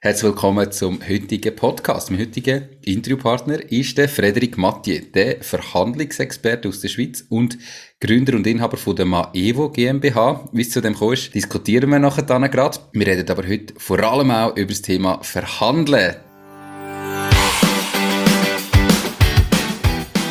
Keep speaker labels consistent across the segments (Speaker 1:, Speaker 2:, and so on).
Speaker 1: Herzlich willkommen zum heutigen Podcast. Mein heutiger Interviewpartner ist der Frederik Mathieu, der Verhandlungsexperte aus der Schweiz und Gründer und Inhaber von der Maevo GmbH. Wie es zu dem kommt, diskutieren wir nachher dann gerade. Wir reden aber heute vor allem auch über das Thema Verhandeln.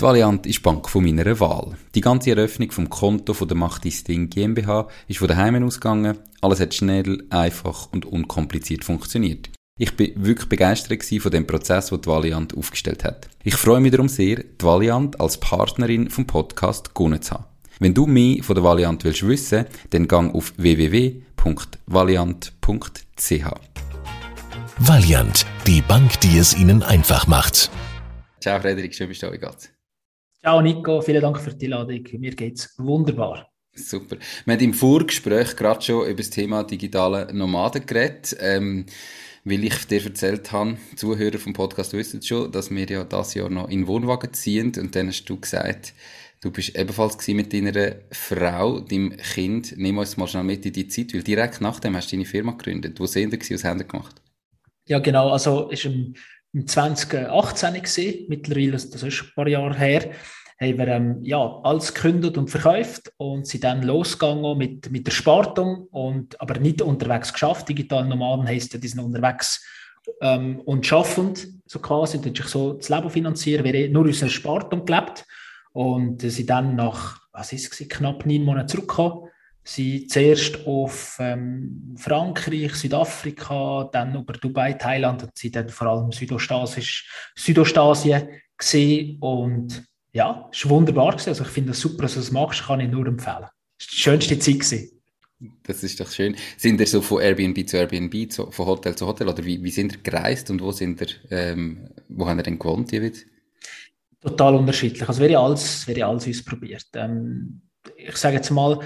Speaker 1: Die Valiant ist die Bank von meiner Wahl. Die ganze Eröffnung vom Konto von der Macht dein Ding GmbH ist von daheim ausgegangen. Alles hat schnell, einfach und unkompliziert funktioniert. Ich bin wirklich begeistert von dem Prozess, den die Valiant aufgestellt hat. Ich freue mich darum sehr, die Valiant als Partnerin vom Podcast gewonnen zu haben. Wenn du mehr von der Valiant willst wissen, dann gang auf www.valiant.ch.
Speaker 2: Valiant, die Bank, die es Ihnen einfach macht.
Speaker 1: Ciao Frederik, schön bist du da.
Speaker 3: Ciao Nico, vielen Dank für die Einladung. Mir geht's wunderbar.
Speaker 1: Super. Wir haben im Vorgespräch gerade schon über das Thema digitale Nomaden geredet. Ähm, weil ich dir erzählt habe, Zuhörer vom Podcast wissen schon, dass wir ja das Jahr noch in Wohnwagen ziehen und dann hast du gesagt, du bist ebenfalls mit deiner Frau, deinem Kind, nimm uns mal schnell mit in die Zeit, weil direkt nachdem hast du deine Firma gegründet. Wo sind was haben ihr gemacht?
Speaker 3: Ja genau, also ist im, im 2018 gesehen, mittlerweile, das ist ein paar Jahre her, haben wir ähm, ja, alles gekündigt und verkauft und sind dann losgegangen mit, mit der Spartung, und, aber nicht unterwegs geschafft. Digital Nomaden heisst ja, die sind unterwegs ähm, und schaffend, so quasi, dass ich so das Leben finanzieren, wir nur unsere Spartung gelebt und sind dann nach, was ist es, knapp neun Monaten zurückgekommen Sie zuerst auf ähm, Frankreich, Südafrika, dann über Dubai, Thailand und sind dann vor allem Südostasien, Südostasien gesehen und ja, es war wunderbar. Gewesen. Also ich finde das super, dass du das machst, kann ich nur empfehlen. Es war die schönste Zeit. Gewesen.
Speaker 1: Das ist doch schön. Sind ihr so von Airbnb zu Airbnb, zu, von Hotel zu Hotel, oder wie, wie sind ihr gereist und wo sind ihr, ähm, wo haben ihr denn gewohnt jeweils?
Speaker 3: Total unterschiedlich. Also haben alles, haben alles ausprobiert. Ähm, ich sage jetzt mal,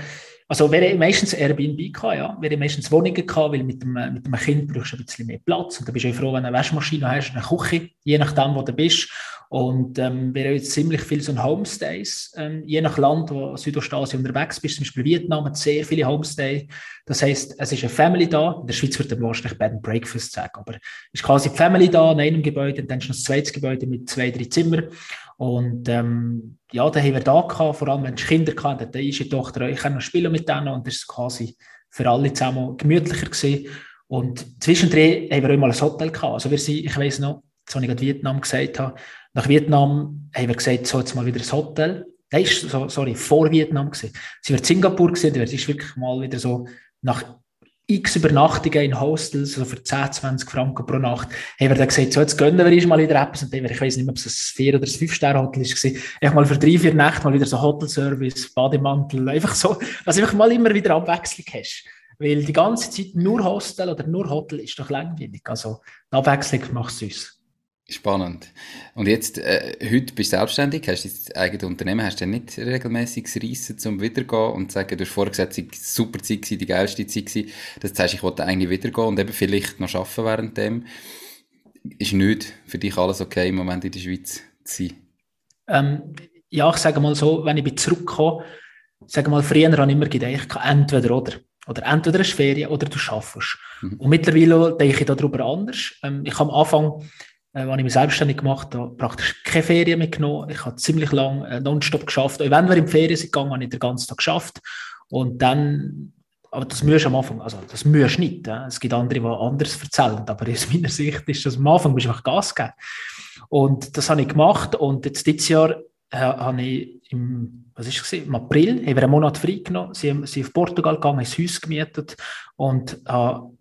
Speaker 3: also wir meistens Airbnb gehabt, ja. Wir meistens Wohnungen gehabt, weil mit dem, mit dem Kind brauchst du ein bisschen mehr Platz. Und da bist du froh, wenn du eine Waschmaschine hast, eine Küche, je nachdem, wo du bist. Und ähm, haben jetzt ziemlich viel so Homestays, ähm, je nach Land, wo Südostasien unterwegs bist, zum Beispiel Vietnam hat sehr viele Homestays. Das heißt, es ist eine Family da. In der Schweiz würde man wahrscheinlich Bed and Breakfast sagen, aber es ist quasi die Family da in einem Gebäude, und dann ist noch ein zweites Gebäude mit zwei, drei Zimmern. Und ähm, ja, da haben wir da gehabt, vor allem wenn du Kinder hatten, da ist die Tochter, ich kann noch spielen mit denen und das ist quasi für alle zusammen gemütlicher gewesen. Und zwischendrin haben wir auch mal ein Hotel gehabt. Also wir sind, ich weiß noch, als ich gerade Vietnam gesagt habe, nach Vietnam haben wir gesagt, so jetzt mal wieder ein Hotel. Nein, so, sorry, vor Vietnam gewesen. Sie wir in Singapur gesehen, das ist wirklich mal wieder so nach x Übernachtungen in Hostels, also für 10, 20 Franken pro Nacht, haben wir dann gesagt, so, jetzt gönnen wir uns mal wieder etwas. Und dann, ich weiß nicht mehr, ob es ein 4- oder ein 5-Sterne-Hotel ist, einfach mal für drei, vier Nächte mal wieder so Hotelservice, Bademantel, einfach so, dass du einfach mal immer wieder Abwechslung hast. Weil die ganze Zeit nur Hostel oder nur Hotel ist doch langweilig. Also, die Abwechslung macht es uns.
Speaker 1: Spannend. Und jetzt, äh, heute bist du selbstständig, hast dein eigenes Unternehmen, hast du nicht regelmäßiges Reissen zum Wiedergehen und sagen, du hast vorher gesagt, es war super Zeit, gewesen, die geilste Zeit gewesen. Das heißt, ich wollte eigentlich wiedergehen und eben vielleicht noch arbeiten während dem. Ist nicht für dich alles okay, im Moment in der Schweiz zu sein?
Speaker 3: Ähm, ja, ich sage mal so, wenn ich zurückkomme, sage mal, früher habe ich immer gedacht, entweder oder. Oder entweder eine Ferien oder du schaffst. Mhm. Und mittlerweile denke ich darüber anders. Ähm, ich habe am Anfang äh, als ich mich selbstständig gemacht habe, praktisch keine Ferien mitgenommen. Ich habe ziemlich lange äh, nonstop geschafft. Auch wenn wir in die Ferien sind gegangen, habe ich den ganzen Tag geschafft. Und dann, aber das musst du am Anfang, also das musst du nicht. Äh. Es gibt andere, die anders erzählen, aber aus meiner Sicht ist das am Anfang, musst du einfach Gas geben. Und das habe ich gemacht und jetzt dieses Jahr äh, habe ich im, was ist im April, haben wir einen Monat frei genommen, sind, sind auf Portugal gegangen, ein Haus gemietet und habe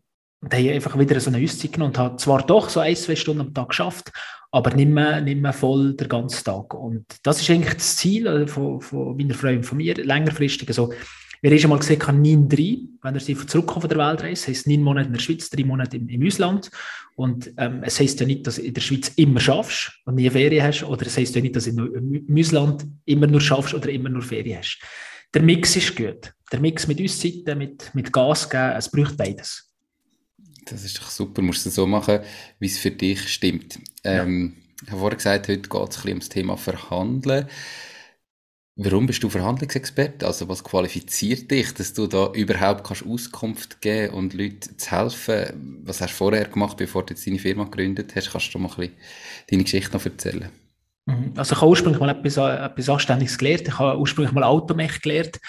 Speaker 3: und habe einfach wieder so eine Auszeit genommen und habe zwar doch so ein, zwei Stunden am Tag geschafft, aber nicht mehr, nicht mehr voll den ganzen Tag. Und das ist eigentlich das Ziel äh, von, von meiner Frau und von mir, längerfristig. Also Wer ist einmal gesehen, kann 9-3, wenn er sie zurückkommt von der Weltreise, heisst neun Monate in der Schweiz, drei Monate im, im Ausland. Und ähm, es heisst ja nicht, dass du in der Schweiz immer schaffst und nie Ferien hast, oder es heisst ja nicht, dass du im Ausland immer nur schaffst oder immer nur Ferien hast. Der Mix ist gut. Der Mix mit uns Zeiten, mit, mit Gas geben, es braucht beides.
Speaker 1: Das ist doch super. Du musst es so machen, wie es für dich stimmt. Ähm, ja. Ich habe vorhin gesagt, heute geht es ein bisschen ums Thema Verhandeln. Warum bist du Verhandlungsexperte? Also was qualifiziert dich, dass du da überhaupt kannst Auskunft geben und Leuten zu helfen? Was hast du vorher gemacht, bevor du jetzt deine Firma gegründet hast? Kannst du mal ein bisschen deine Geschichte noch erzählen?
Speaker 3: Mhm. Also ich habe ursprünglich mal etwas, etwas Anständiges gelernt. Ich habe ursprünglich mal Automech gelernt,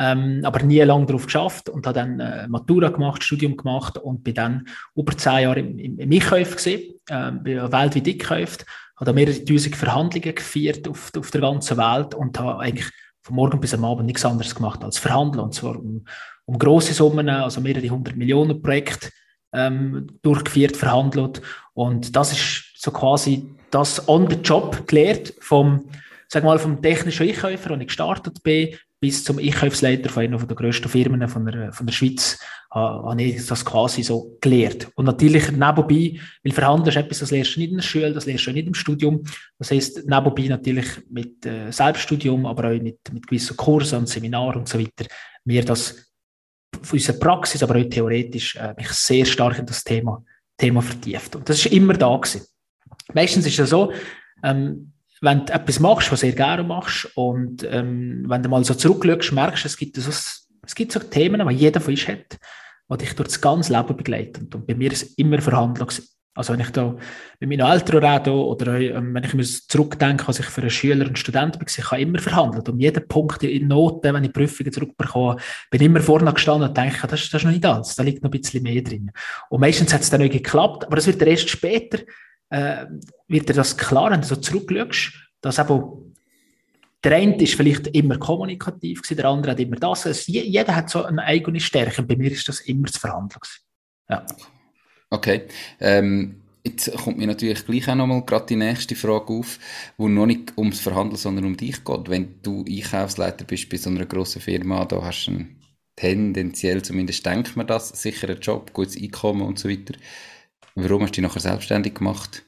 Speaker 3: ähm, aber nie lange darauf geschafft und habe dann äh, Matura gemacht, Studium gemacht und bin dann über zehn Jahre im, im, im Einkäufe gesehen, äh, bin weltweit eingekauft habe mehrere tausend Verhandlungen geführt auf, auf der ganzen Welt und habe eigentlich von morgen bis am Abend nichts anderes gemacht als verhandeln. Und zwar um, um grosse Summen, also mehrere hundert Millionen Projekte ähm, durchgeführt, verhandelt. Und das ist so quasi das on the job gelernt vom, sag mal, vom technischen Einkäufer, als ich gestartet bin, bis zum Einkaufsleiter von einer der grössten Firmen von der, von der Schweiz habe ich das quasi so gelernt. Und natürlich nebenbei, weil Verhandeln ist etwas, das lernst du nicht in der Schule, das lernst du nicht im Studium. Das heisst, nebenbei natürlich mit äh, Selbststudium, aber auch mit, mit gewissen Kursen und Seminaren und so weiter, mir das von unserer Praxis, aber auch theoretisch, äh, mich sehr stark in das Thema, Thema vertieft. Und das ist immer da gewesen. Meistens ist es so, ähm, wenn du etwas machst, was du sehr gerne machst, und ähm, wenn du mal so zurückschaust, merkst du, es gibt, so, es gibt so Themen, die jeder von uns hat, die dich durch das ganze Leben begleiten. Und bei mir ist es immer Verhandlung. Also wenn ich da mit meinen Eltern rede oder ähm, wenn ich mir zurückdenke, als ich für einen Schüler und Student war, ich habe immer verhandelt. Um jeden Punkt in Noten, wenn ich Prüfungen zurückbekomme, bin immer vorne gestanden und denke, das, das ist noch nicht alles, da liegt noch ein bisschen mehr drin. Und meistens hat es dann nicht geklappt, aber es wird erst später äh, wird dir das klar, wenn du so zurückschaust, dass eben der eine ist vielleicht immer kommunikativ gewesen, der andere hat immer das. Also jeder hat so eine eigene Stärke. Und bei mir ist das immer das Verhandeln. Ja.
Speaker 1: Okay. Ähm, jetzt kommt mir natürlich gleich auch nochmal gerade die nächste Frage auf, wo noch nicht ums Verhandeln, sondern um dich geht. Wenn du Einkaufsleiter bist bei so einer grossen Firma, da hast du einen, tendenziell, zumindest denkt man das, sicheren Job, gutes Einkommen und so weiter. Warum hast du dich nachher selbstständig gemacht?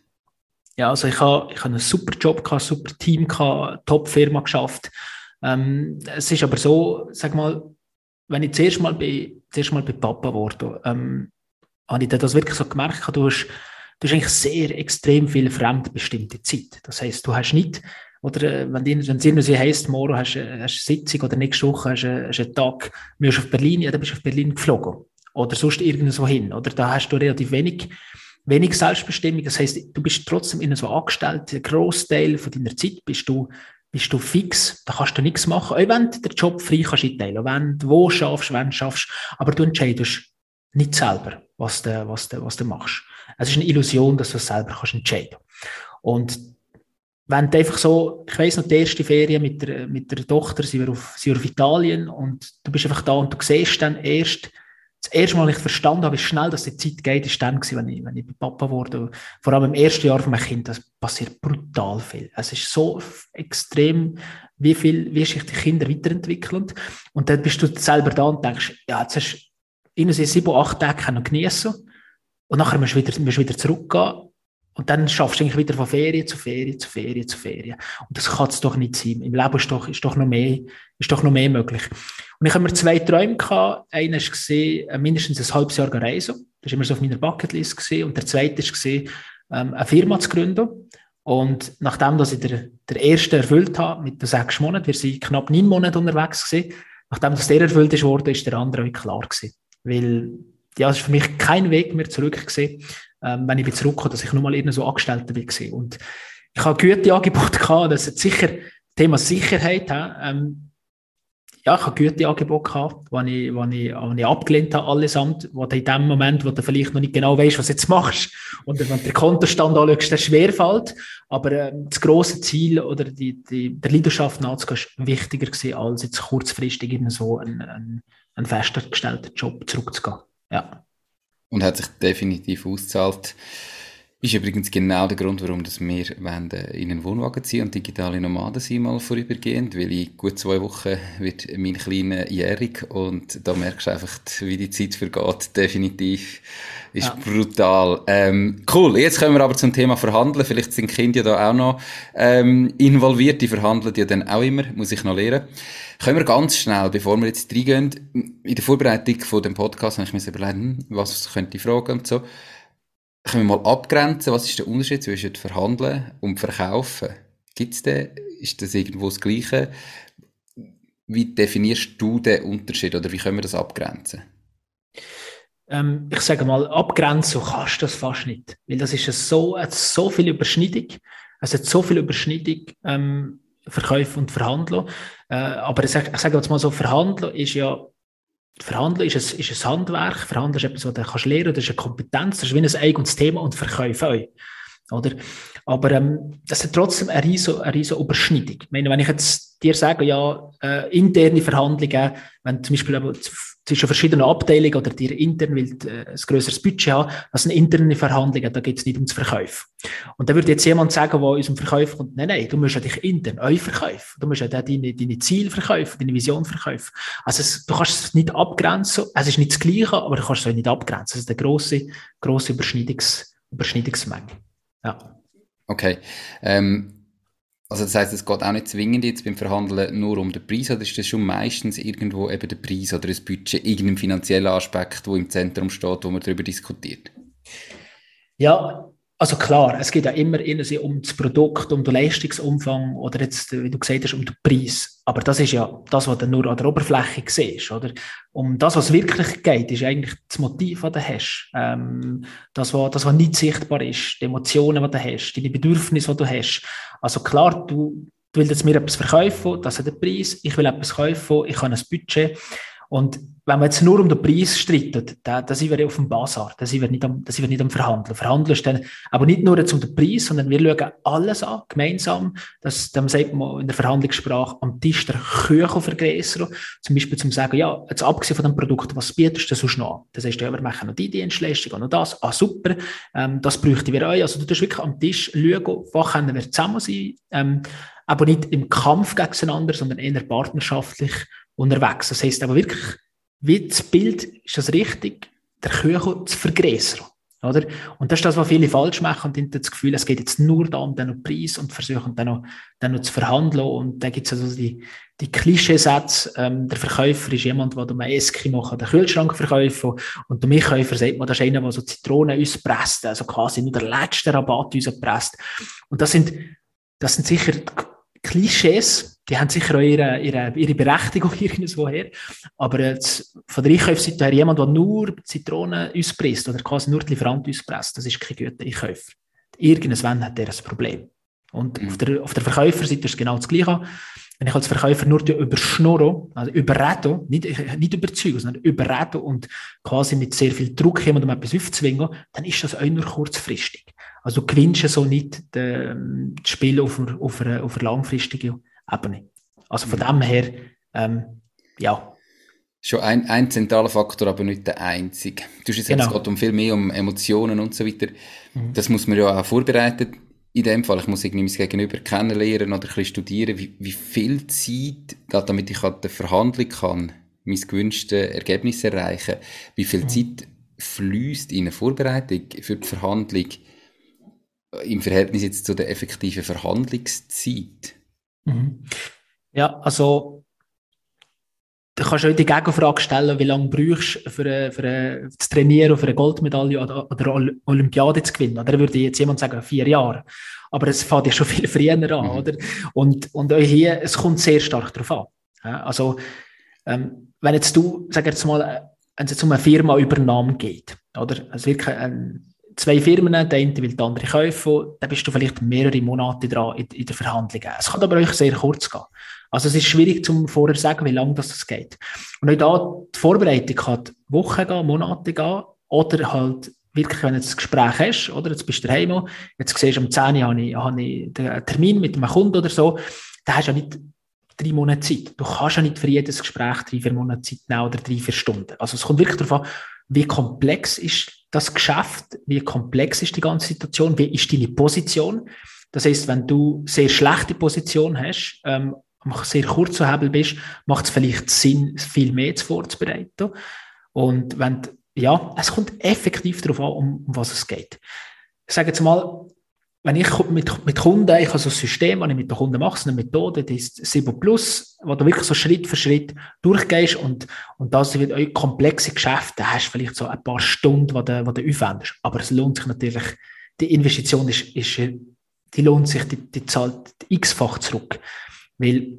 Speaker 3: Ja, also ich habe, ich habe einen super Job gehabt, super Team gehabt, Top-Firma geschafft. Ähm, es ist aber so, sag mal, wenn ich zuerst mal bei, zuerst mal bei Papa wurde, ähm, habe ich das wirklich so gemerkt, du hast, du hast eigentlich sehr extrem viel fremdbestimmte Zeit. Das heißt, du hast nicht, oder äh, wenn es irgendwie heisst, morgen hast du eine Sitzung oder nächste Woche hast du, einen Tag, du auf Berlin, ja, dann bist du auf Berlin geflogen. Oder sonst irgendwo hin. Oder da hast du relativ wenig, wenig Selbstbestimmung. Das heißt, du bist trotzdem in so angestellt. Ein Großteil von deiner Zeit bist du, bist du fix. Da kannst du nichts machen. Auch wenn du den Job frei kannst einteilen. Wenn du wo schaffst, wenn du schaffst. Aber du entscheidest nicht selber, was du, was du, was du machst. Es ist eine Illusion, dass du es selber kannst entscheiden. Und wenn du einfach so, ich weiss noch, die erste Ferien mit der, mit der Tochter, sie war auf, sie war auf Italien und du bist einfach da und du siehst dann erst, das erste Mal, ich verstanden habe, wie schnell dass die Zeit geht, ist dann gewesen, wenn ich, wenn ich Papa wurde. Vor allem im ersten Jahr von meinem Kind, das passiert brutal viel. Es ist so extrem, wie viel, wie sich die Kinder weiterentwickeln. Und dann bist du selber da und denkst, ja, jetzt hast du irgendwie sieben, acht Tage geniessen und nachher musst du wieder, musst wieder zurückgehen und dann schaffst du eigentlich wieder von Ferien zu Ferien zu Ferien zu Ferien. Und das kann es doch nicht sein. Im Leben ist doch, ist doch, noch, mehr, ist doch noch mehr möglich. Und ich habe mir zwei Träume gehabt. Einer war gesehen, äh, mindestens ein halbes Jahr reisen. Das war immer so auf meiner Bucketlist. Gewesen. Und der zweite war ähm, eine Firma zu gründen. Und nachdem dass ich der, der erste erfüllt habe, mit den sechs Monaten, wir sind knapp neun Monate unterwegs gewesen, nachdem das der erfüllt ist worden, ist der andere auch klar gewesen. Weil, ja, es ist für mich kein Weg mehr zurück gewesen ähm, wenn ich zurückkomme, dass ich nur mal irgendwo so Angestellter war. Und ich habe gute Angebote gehabt, das ist sicher Thema Sicherheit. Ähm, ja, ich habe gute Angebote gehabt, die ich, die ich, die ich abgelehnt habe, allesamt, wo du in dem Moment, wo du vielleicht noch nicht genau weißt, was du jetzt machst, und wenn du den Kontostand anschaust, der schwerfällt, aber äh, das grosse Ziel oder die, die, der Leidenschaft nachzugehen, ist wichtiger gewesen, als jetzt kurzfristig in so einen, einen, einen festgestellten Job zurückzugehen. Ja
Speaker 1: und hat sich definitiv ausgezahlt. Ist übrigens genau der Grund, warum wir wollen, äh, in einen Wohnwagen ziehen und digitale Nomaden sind mal vorübergehend, weil in gut zwei Wochen wird mein Kleiner jährig und da merkst du einfach, wie die Zeit vergeht, definitiv. Ist ja. brutal. Ähm, cool, jetzt kommen wir aber zum Thema Verhandeln. Vielleicht sind Kinder ja da auch noch ähm, involviert, die verhandeln ja dann auch immer, muss ich noch lernen. Können wir ganz schnell, bevor wir jetzt reingehen, in der Vorbereitung von dem Podcast habe ich mir überlegt, hm, was könnte ich fragen und so können wir mal abgrenzen, was ist der Unterschied zwischen Verhandeln und Verkaufen? Gibt es den? Ist das irgendwo das Gleiche? Wie definierst du den Unterschied oder wie können wir das abgrenzen?
Speaker 3: Ähm, ich sage mal, abgrenzen kannst du das fast nicht, weil das ist so, so viel Überschneidung. Es hat so viel Überschneidung, ähm, Verkäufe und Verhandeln. Äh, aber ich sage, ich sage jetzt mal so, Verhandeln ist ja Verhandeln ist ein, ist ein Handwerk, Verhandeln ist etwas, was du kannst lernen das ist eine Kompetenz, das ist wie ein eigenes Thema und Verkäufe auch. Oder? Aber ähm, das hat trotzdem eine riesige, eine riesige Überschneidung. Ich meine, wenn ich jetzt dir sage, ja, äh, interne Verhandlungen, wenn zum Beispiel zwischen verschiedenen Abteilungen oder dir intern will äh, ein größeres Budget haben, das sind interne Verhandlungen, da geht es nicht ums Verkauf. Und da würde jetzt jemand sagen, der aus dem Verkauf kommt, nein, nein, du musst ja dich intern euch verkaufen. Du musst ja deine, deine Ziele verkaufen, deine Vision verkaufen. Also es, du kannst es nicht abgrenzen, es ist nicht das Gleiche, aber du kannst es auch nicht abgrenzen. Es ist eine grosse, grosse Überschneidungs, Überschneidungsmenge. Ja.
Speaker 1: Okay. Ähm also das heißt, es geht auch nicht zwingend jetzt beim Verhandeln nur um den Preis, oder ist das schon meistens irgendwo eben der Preis oder das Budget, irgendein finanzieller Aspekt, wo im Zentrum steht, wo man darüber diskutiert?
Speaker 3: Ja, also klar, es geht ja immer um das Produkt, um den Leistungsumfang oder jetzt, wie du gesagt hast, um den Preis. Aber das ist ja das, was du nur an der Oberfläche siehst, oder? Um das, was wirklich geht, ist eigentlich das Motiv, das du hast. Ähm, das, was, das, was nicht sichtbar ist, die Emotionen, die du hast, deine Bedürfnisse, die du hast. Also klar, du, du willst jetzt mir etwas verkaufen, das hat einen Preis, ich will etwas kaufen, ich habe ein Budget. Und wenn man jetzt nur um den Preis streitet, dann, dann sind wir auf dem Basar, dann sind wir nicht am, dann sind wir nicht am Verhandeln. Verhandeln ist dann aber nicht nur jetzt um den Preis, sondern wir schauen alles an, gemeinsam. Das, dann sagt man in der Verhandlungssprache am Tisch der Küche vergrößern. Zum Beispiel zum sagen, ja, jetzt abgesehen von dem Produkt, was bietest du sonst noch? Das heißt, ja, wir machen noch die Dienstleistung und noch das. Ah, super, ähm, das bräuchten wir auch. Also du tust wirklich am Tisch schauen, was können wir zusammen sein, ähm, aber nicht im Kampf gegeneinander, sondern eher partnerschaftlich unterwegs. Das heisst aber wirklich, wie das Bild, ist das richtig, der Kuchen zu vergrößern. Oder? Und das ist das, was viele falsch machen und haben das Gefühl, es geht jetzt nur da um den Preis und versuchen dann noch, dann noch zu verhandeln. Und da gibt es also die, die Klischeesätze, ähm, der Verkäufer ist jemand, der einem Eskimo den Kühlschrank verkaufen und der Milchkäufer sagt man, das ist einer, der so Zitronen uns presst, also quasi nur der letzte Rabatt uns presst. Und das sind, das sind sicher Klischees, die haben sicher auch ihre, ihre, ihre Berechtigung irgendwoher. Aber jetzt, von der Einkaufsseite her, jemand, der nur Zitronen auspresst oder quasi nur die Lieferant auspresst, das ist kein guter Einkäufer. Irgendwann hat der ein Problem. Und mhm. auf, der, auf der Verkäuferseite ist es genau das Gleiche. Wenn ich als Verkäufer nur überschnurre, also überrede, nicht, nicht überzeuge, sondern überrede und quasi mit sehr viel Druck jemandem etwas aufzwingen, dann ist das auch nur kurzfristig. Also du gewinnst so nicht das Spiel auf auf einer, auf einer langfristigen Ebene. Also von mhm. dem her, ähm, ja.
Speaker 1: Schon ein, ein zentraler Faktor, aber nicht der einzige. Du hast genau. es geht um viel mehr um Emotionen und so weiter. Mhm. Das muss man ja auch vorbereiten. In dem Fall, ich muss irgendwie mein Gegenüber kennenlernen oder ein bisschen studieren, wie, wie viel Zeit, damit ich an der Verhandlung kann, mein gewünschtes Ergebnis erreichen, wie viel mhm. Zeit fließt in eine Vorbereitung für die Verhandlung im Verhältnis jetzt zu der effektiven Verhandlungszeit?
Speaker 3: Mhm. Ja, also du kannst auch die Gegenfrage stellen, wie lange brauchst du für, für, zu trainieren, für eine Goldmedaille oder, oder Olympiade zu gewinnen. Oder würde jetzt jemand sagen, vier Jahre. Aber es fängt ja schon viel früher an, mhm. oder? Und, und hier, es kommt sehr stark darauf an. Also, ähm, wenn jetzt du, sag jetzt mal, wenn es jetzt um eine Firma-Übernahme geht, oder? Also wirklich ein, zwei Firmen, der eine will der andere kaufen, dann bist du vielleicht mehrere Monate dran in, in der Verhandlung. Es kann aber euch sehr kurz gehen. Also es ist schwierig zum vorher sagen, wie lange das geht. Und auch da, die Vorbereitung kann Wochen gehen, Monate gehen, oder halt wirklich, wenn du ein Gespräch hast, oder jetzt bist du daheim, jetzt siehst du, am 10 Uhr habe ich, habe ich den Termin mit einem Kunden oder so, dann hast du ja nicht drei Monate Zeit. Du kannst ja nicht für jedes Gespräch drei, vier Monate Zeit nehmen oder drei, vier Stunden. Also es kommt wirklich darauf an, wie komplex ist das Geschäft, wie komplex ist die ganze Situation, wie ist deine Position. Das heißt, wenn du sehr schlechte Position hast, ähm, sehr kurz zu Hebel bist, macht es vielleicht Sinn, viel mehr vorzubereiten. Und wenn, ja, es kommt effektiv darauf an, um, um was es geht. Ich sage jetzt mal, wenn ich mit, mit Kunden, ich habe so ein System, das ich mit den Kunden mache, eine Methode, die ist 7 Plus, wo du wirklich so Schritt für Schritt durchgehst und, und das wird euch komplexe Geschäfte, hast vielleicht so ein paar Stunden, die du, die du aufwendest. Aber es lohnt sich natürlich, die Investition ist, ist die lohnt sich, die, die zahlt x-fach zurück. Weil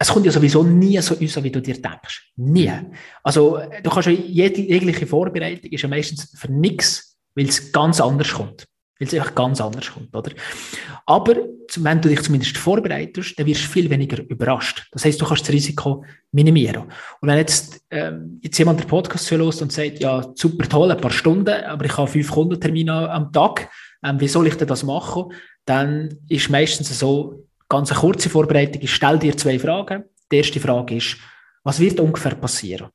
Speaker 3: es kommt ja sowieso nie so raus, wie du dir denkst. Nie. Also, du kannst ja jegliche Vorbereitung ist ja meistens für nichts, weil es ganz anders kommt weil es einfach ganz anders kommt, oder? Aber wenn du dich zumindest vorbereitest, dann wirst du viel weniger überrascht. Das heißt, du kannst das Risiko minimieren. Und wenn jetzt, ähm, jetzt jemand den Podcast hört und sagt, ja, super toll, ein paar Stunden, aber ich habe fünf Kundentermine am Tag, ähm, wie soll ich denn das machen? Dann ist meistens so, ganz eine kurze Vorbereitung, ich stelle dir zwei Fragen. Die erste Frage ist, was wird ungefähr passieren?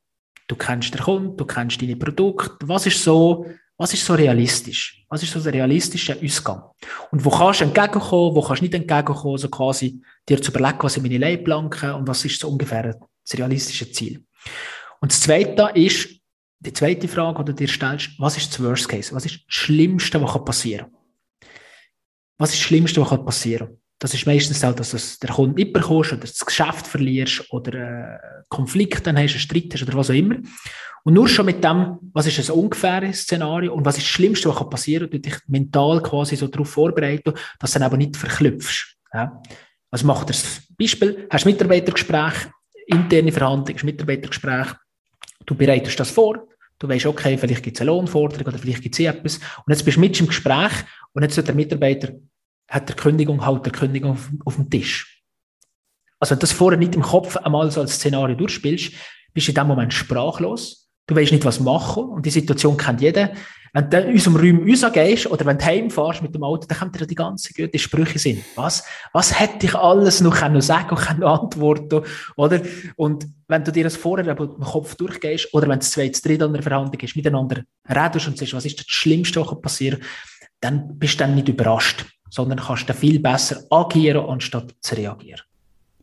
Speaker 3: Du kennst den Kunden, du kennst deine Produkte. Was ist so was ist so realistisch? Was ist so der realistische Ausgang? Und wo kannst du entgegenkommen, wo kannst du nicht entgegenkommen, so quasi dir zu überlegen, was sind meine Leitplanken und was ist so ungefähr das realistische Ziel. Und das Zweite ist, die zweite Frage, die du dir stellst, was ist das Worst Case? Was ist das Schlimmste, was passieren kann? Was ist das Schlimmste, was passieren kann? Das ist meistens auch, dass du der Kunde nicht bekommst oder das Geschäft verlierst oder äh, Konflikt dann hast, einen Streit hast oder was auch immer. Und nur schon mit dem, was ist ein ungefähres Szenario und was ist das Schlimmste, was passieren kann, du dich mental quasi so darauf vorbereiten, dass du dann aber nicht verklüpfst. Ja? Also mach dir das Beispiel, hast Mitarbeitergespräch, interne Verhandlung, hast Mitarbeitergespräch, du bereitest das vor, du weißt, okay, vielleicht gibt es eine Lohnforderung oder vielleicht gibt es etwas und jetzt bist du mit im Gespräch und jetzt wird der Mitarbeiter, hat der Kündigung, halt der Kündigung auf, auf dem Tisch. Also wenn du das vorher nicht im Kopf einmal so als Szenario durchspielst, bist du in dem Moment sprachlos Du weißt nicht, was machen. Und die Situation kennt jeder. Wenn du in unserem Raum rausgehst oder wenn du heimfährst mit dem Auto, dann kommt dir die ganze gute Sprüche sind. Was, was hätte ich alles noch können sagen und können antworten, oder? Und wenn du dir das vorher im Kopf durchgehst oder wenn es zwei, drei an der Verhandlung ist, miteinander redest und sagst, was ist das Schlimmste, was passieren dann bist du dann nicht überrascht, sondern kannst dann viel besser agieren, anstatt zu reagieren.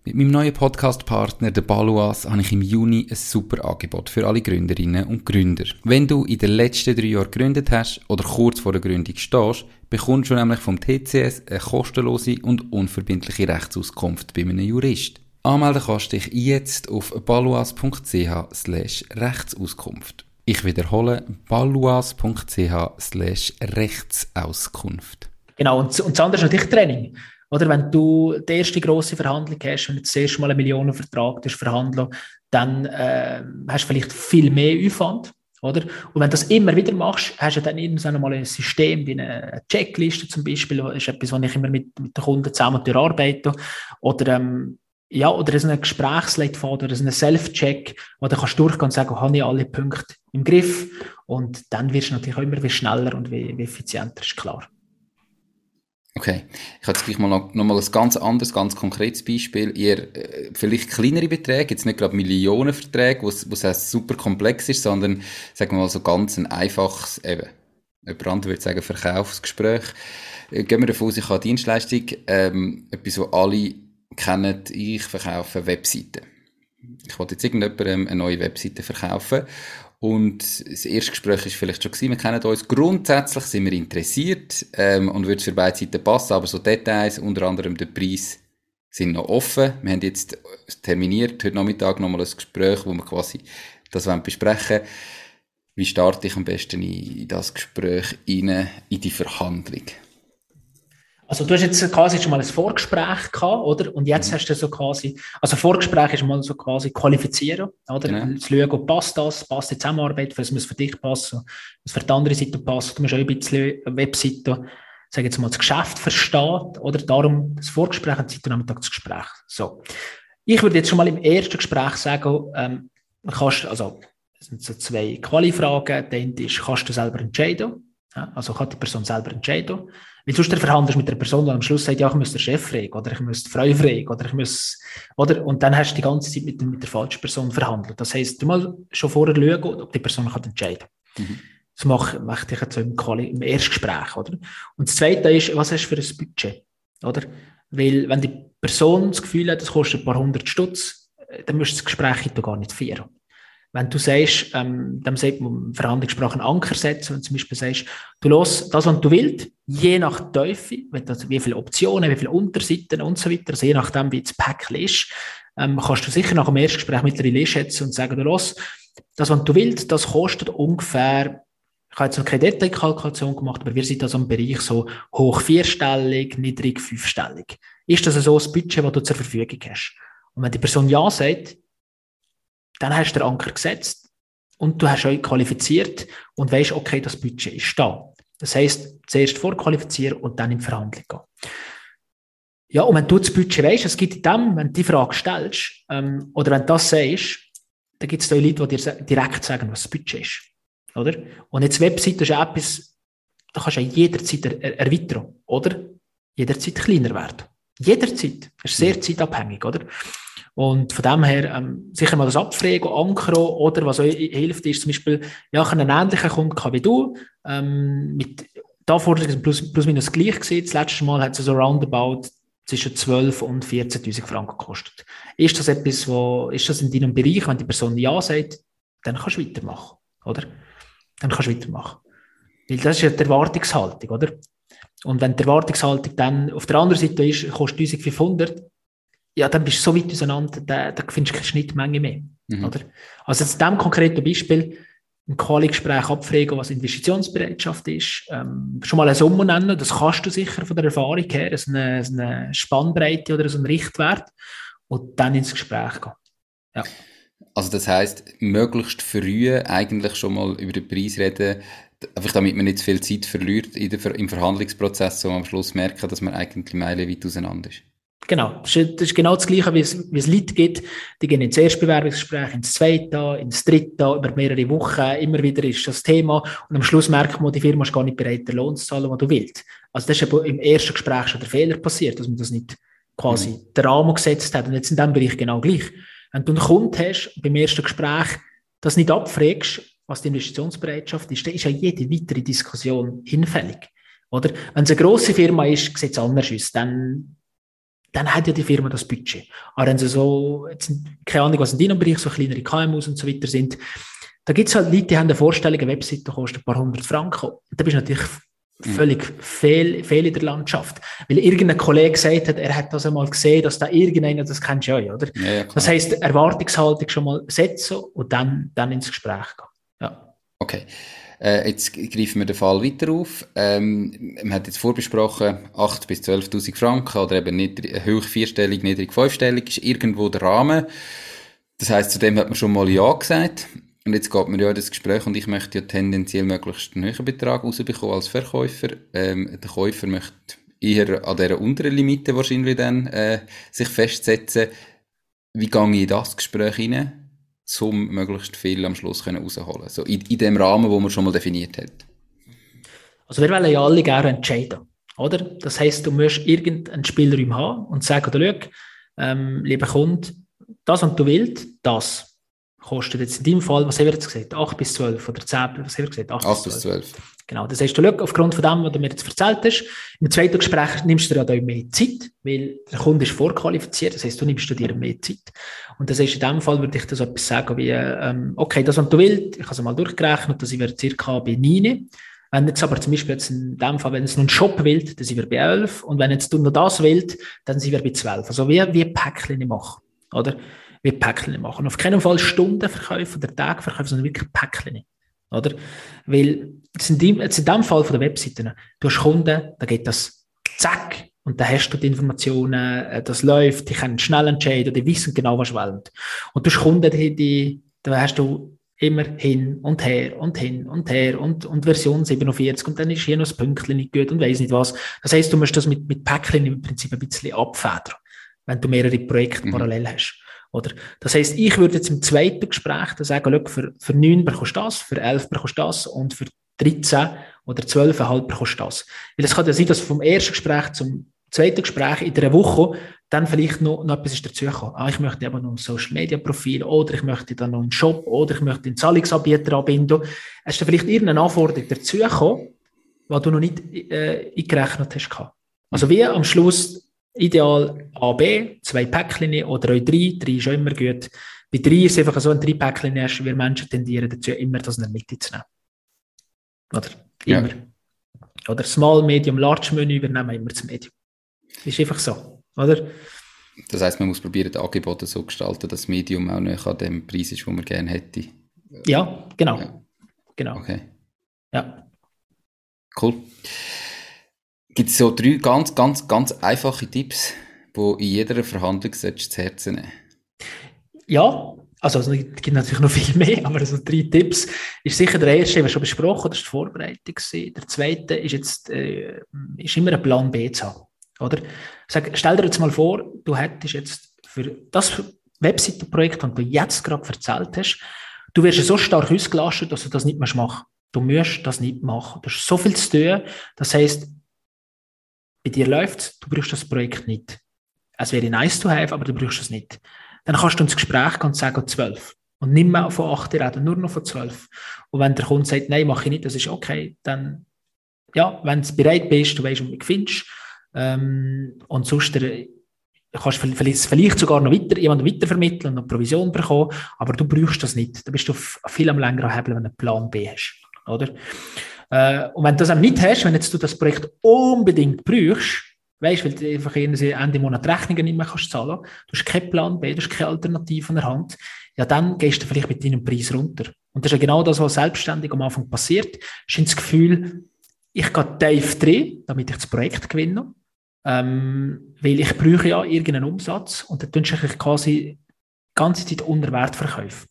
Speaker 1: Mit meinem neuen Podcast-Partner, der Baluas, habe ich im Juni ein super Angebot für alle Gründerinnen und Gründer. Wenn du in den letzten drei Jahren gegründet hast oder kurz vor der Gründung stehst, bekommst du nämlich vom TCS eine kostenlose und unverbindliche Rechtsauskunft bei einem Jurist. Anmelden kannst du dich jetzt auf baluas.ch slash Rechtsauskunft. Ich wiederhole, baluas.ch slash Rechtsauskunft.
Speaker 3: Genau, und, und das andere ist natürlich Training. Oder wenn du die erste grosse Verhandlung hast, wenn du das erste Mal einen Millionenvertrag verhandeln dann äh, hast du vielleicht viel mehr Aufwand. Oder? Und wenn du das immer wieder machst, hast du dann irgendwann mal ein System wie eine Checkliste zum Beispiel, das ist etwas, was ich immer mit, mit den Kunden zusammen durcharbeite. Oder, ähm, ja, oder so ein Gesprächsleitfaden oder so ein Self-Check, wo du kannst durchgehen und sagen, habe ich alle Punkte im Griff? Und dann wirst du natürlich auch immer wie schneller und wie, wie effizienter, ist klar.
Speaker 1: Okay, ich habe jetzt gleich mal noch, noch mal ein ganz anderes, ganz konkretes Beispiel. Ihr äh, vielleicht kleinere Beträge, jetzt nicht gerade Millionenverträge, wo es super komplex ist, sondern sagen wir mal so ganz ein einfaches, eben, jemand anderes würde sagen Verkaufsgespräch. Äh, gehen wir davon aus, ich habe Dienstleistung, ähm, etwas, was alle kennen, ich verkaufe Webseiten. Ich wollte jetzt irgendjemandem eine neue Webseite verkaufen und das erste Gespräch ist vielleicht schon gewesen, wir kennen uns. Grundsätzlich sind wir interessiert ähm, und würde für beide Seiten passen, aber so Details, unter anderem der Preis, sind noch offen. Wir haben jetzt terminiert, heute Nachmittag nochmal ein Gespräch, wo wir quasi das besprechen wollen. Wie starte ich am besten in das Gespräch rein, in die Verhandlung?
Speaker 3: Also du hast jetzt quasi schon mal ein Vorgespräch gehabt, oder? Und jetzt mhm. hast du so quasi, also Vorgespräch ist mal so quasi qualifizieren, oder? Genau. Zu schauen, passt das, passt die Zusammenarbeit, was muss für dich passen, was für die andere Seite passt. Du musst auch ein bisschen Webseite, sag jetzt mal, das Geschäft versteht, oder? Darum das Vorgespräch und Zeit Nachmittag das Gespräch. So. Ich würde jetzt schon mal im ersten Gespräch sagen, ähm, kannst, also, das sind so zwei Quali-Fragen. Der eine ist, kannst du selber entscheiden? Ja, also kann die Person selber entscheiden. Weil sonst verhandelst du mit der Person, die am Schluss sagt, ja, ich muss den Chef fragen oder ich muss die Frau fragen oder ich muss, oder? Und dann hast du die ganze Zeit mit, mit der falschen Person verhandelt. Das heisst, du mal schon vorher schauen, ob die Person kann entscheiden kann. Mhm. Das mache, mache ich jetzt so im, Quali im Erstgespräch, oder? Und das Zweite ist, was hast du für ein Budget, oder? Weil, wenn die Person das Gefühl hat, das kostet ein paar hundert Stutz, dann musst du das Gespräch gar nicht führen. Wenn du sagst, ähm, dann sagt man Verhandlungssprache einen Anker setzen, wenn du zum Beispiel sagst, du los das, was du willst, je nach Teufel, wie viele Optionen, wie viele Unterseiten und so weiter, also je nachdem, wie das Päckchen ist, ähm, kannst du sicher nach dem ersten Gespräch mittlerweile schätzen und sagen, du los, das, was du willst, das kostet ungefähr ich habe jetzt noch keine Detailkalkulation gemacht, aber wir sind also im Bereich so hoch vierstellig, niedrig fünfstellig. Ist das so das Budget, das du zur Verfügung hast? Und wenn die Person Ja sagt, dann hast du den Anker gesetzt und du hast euch qualifiziert und weißt, okay, das Budget ist da. Das heißt, zuerst vorqualifizieren und dann in Verhandlung gehen. Ja, und wenn du das Budget weißt, es gibt in dem, wenn du die Frage stellst, ähm, oder wenn du das sagst, dann gibt es da Leute, die dir direkt sagen, was das Budget ist. Oder? Und jetzt Webseite ist etwas, da kannst du jederzeit er erweitern, oder? Jederzeit kleiner werden. Jederzeit. Das ist sehr mhm. zeitabhängig, oder? Und von dem her, ähm, sicher mal das Abfragen, Ankern oder was euch hilft, ist zum Beispiel, ja, ich einen ähnlichen Kunden wie du, ähm, mit, da vorher plus, plus minus gleich gesehen. Das letzte Mal hat es so roundabout zwischen 12 und 14.000 Franken gekostet. Ist das etwas, wo, ist das in deinem Bereich, wenn die Person Ja sagt, dann kannst du weitermachen, oder? Dann kannst du weitermachen. Weil das ist ja die Erwartungshaltung, oder? Und wenn die Erwartungshaltung dann auf der anderen Seite ist, kostet 1500, ja, dann bist du so weit auseinander, da, da findest du keine Schnittmenge mehr. Mhm. Oder? Also in diesem konkreten Beispiel, ein Quali-Gespräch abfragen, was Investitionsbereitschaft ist, ähm, schon mal eine Summe nennen, das kannst du sicher von der Erfahrung her, so eine, so eine Spannbreite oder so ein Richtwert und dann ins Gespräch gehen. Ja.
Speaker 1: Also das heißt, möglichst früh eigentlich schon mal über den Preis reden, einfach damit man nicht zu viel Zeit verliert im Verhandlungsprozess, und am Schluss merken, dass man eigentlich meilenweit auseinander ist.
Speaker 3: Genau, das ist, genau das Gleiche, wie es, wie es Leute gibt, die gehen ins Erstbewerbungsgespräch, ins zweite, ins dritte, über mehrere Wochen, immer wieder ist das Thema und am Schluss merkt man, die Firma ist gar nicht bereit, den Lohn zu zahlen, den du willst. Also das ist im ersten Gespräch schon der Fehler passiert, dass man das nicht quasi mhm. den Rahmen gesetzt hat und jetzt in diesem Bereich genau gleich. Wenn du einen Kunden hast, beim ersten Gespräch, das nicht abfragst, was die Investitionsbereitschaft ist, dann ist ja jede weitere Diskussion hinfällig. Oder? Wenn es eine grosse Firma ist, sieht es anders aus. Dann, dann hat ja die Firma das Budget. Aber wenn sie so, jetzt, keine Ahnung, was in deinem Bereich so kleinere KMUs und so weiter sind, da gibt es halt Leute, die haben eine Vorstellung, eine Webseite kostet ein paar hundert Franken. Da bist du natürlich Mhm. völlig fehl, fehl in der Landschaft. Weil irgendein Kollege gesagt hat, er hat das einmal gesehen, dass da irgendeiner, das kennst du ja, oder? Ja, ja, das heisst, Erwartungshaltung schon mal setzen und dann, dann ins Gespräch gehen. Ja.
Speaker 1: Okay. Äh, jetzt greifen wir den Fall weiter auf. Ähm, man hat jetzt vorbesprochen, 8.000 bis 12.000 Franken oder eben nicht hoch vierstellig, niedrig fünfstellig ist irgendwo der Rahmen. Das heisst, zu dem hat man schon mal Ja gesagt. Und jetzt geht mir ja in das Gespräch und ich möchte ja tendenziell möglichst einen höheren Betrag rausbekommen als Verkäufer. Ähm, der Käufer möchte eher an dieser unteren Limite wahrscheinlich dann äh, sich festsetzen. Wie gehe ich in das Gespräch hinein, um möglichst viel am Schluss rausholen So in, in dem Rahmen, wo man schon mal definiert hat.
Speaker 3: Also wir wollen ja alle gerne entscheiden, oder? Das heisst, du musst irgendeinen Spielraum haben und sagen, oder schau, ähm, lieber Kunde, das, was du willst, das kostet jetzt in deinem Fall, was haben wir jetzt gesagt, 8 bis 12 oder 10, was haben wir gesagt?
Speaker 1: 8, 8 bis 12.
Speaker 3: Genau, das heißt, du schau, aufgrund von dem, was du mir jetzt erzählt hast, im zweiten Gespräch nimmst du dir ja mehr Zeit, weil der Kunde ist vorqualifiziert, das heißt, du nimmst dir mehr Zeit. Und das heißt, in dem Fall würde ich das etwas sagen wie, ähm, okay, das, was du willst, ich habe es mal durchgerechnet, dass ich circa bei 9. Wenn jetzt aber zum Beispiel jetzt in dem Fall, wenn es noch einen Shop will, dann sind wir bei 11. Und wenn jetzt du noch das willst, dann sind wir bei 12. Also wie, wie Päckchen machen, oder? wie Päckchen machen. Auf keinen Fall Stundenverkäufe oder Tagverkäufe, sondern wirklich Päckchen. Oder? Weil, jetzt in, dem, jetzt in dem Fall von der Webseiten, du hast Kunden, da geht das zack, und da hast du die Informationen, äh, das läuft, die können schnell entscheiden, die wissen genau, was sie wollen. Und du hast Kunden, die, die, da hast du immer hin und her und hin und her und, und Version 47 und dann ist hier noch das Pünktchen nicht gut und weiß nicht was. Das heißt, du musst das mit, mit Päckchen im Prinzip ein bisschen abfedern, wenn du mehrere Projekte mhm. parallel hast. Oder? Das heisst, ich würde jetzt im zweiten Gespräch dann sagen, für, für 9 bekommst du das, für 11 bekommst du das und für 13 oder 12,5 kostet das. Weil es kann ja sein, dass vom ersten Gespräch zum zweiten Gespräch in einer Woche dann vielleicht noch, noch etwas ist dazugekommen. Ah, ich möchte eben noch ein Social Media Profil oder ich möchte dann noch einen Shop oder ich möchte einen Zahlungsanbieter anbinden. Es ist dann vielleicht irgendeine Anforderung dazugekommen, die du noch nicht äh, eingerechnet hast. Also wie am Schluss ideal A, B, zwei Päckchen oder auch drei. Drei ist auch immer gut. Bei drei ist es einfach so, ein drei Päckchen hast, wir Menschen tendieren dazu, immer das in der Mitte zu nehmen. Oder? Immer. Ja. Oder Small, Medium, Large Menü übernehmen immer das Medium. Ist einfach so, oder?
Speaker 1: Das heisst, man muss probieren, die Angebote so gestalten, dass das Medium auch nicht an dem Preis ist, den man gerne hätte.
Speaker 3: Ja, genau. Ja. Genau.
Speaker 1: Okay.
Speaker 3: Ja.
Speaker 1: Cool. Gibt es so drei ganz, ganz, ganz einfache Tipps, die in jeder Verhandlung zu Herzen nehmen
Speaker 3: Ja, also, es gibt natürlich noch viel mehr, aber so drei Tipps ist sicher der erste, den wir schon besprochen, das war die Vorbereitung. Der zweite ist jetzt, äh, ist immer ein Plan B zu haben. Oder? Sag, stell dir jetzt mal vor, du hättest jetzt für das Webseitenprojekt, das du jetzt gerade erzählt hast, du wirst so stark ausgelastet, dass du das nicht mehr machst. Du musst das nicht machen. Du hast so viel zu tun. Das heisst, bei dir läuft du brauchst das Projekt nicht. Es wäre nice to have, aber du brauchst es nicht. Dann kannst du ins Gespräch gehen und sagen, zwölf. Und nicht mehr von acht reden, nur noch von zwölf. Und wenn der Kunde sagt, nein, mache ich nicht, das ist okay, dann, ja, wenn du bereit bist, du weißt, was du findest, ähm, und sonst der, kannst du vielleicht sogar noch weiter, jemanden weitervermitteln und noch Provision bekommen, aber du brauchst das nicht. Da bist du viel am längeren Hebel, wenn du einen Plan B hast, oder? Äh, und wenn du das auch nicht hast, wenn jetzt du das Projekt unbedingt brauchst, weißt, weil du einfach Ende Monat Rechnungen nicht mehr kannst zahlen, du hast keinen Plan B, du hast keine Alternative in der Hand, ja, dann gehst du vielleicht mit deinem Preis runter. Und das ist ja genau das, was selbstständig am Anfang passiert. Du hast das Gefühl, ich gehe tief drin, damit ich das Projekt gewinne. Ähm, weil ich brauche ja irgendeinen Umsatz und dann tust du quasi die ganze Zeit unter Wert verkaufen.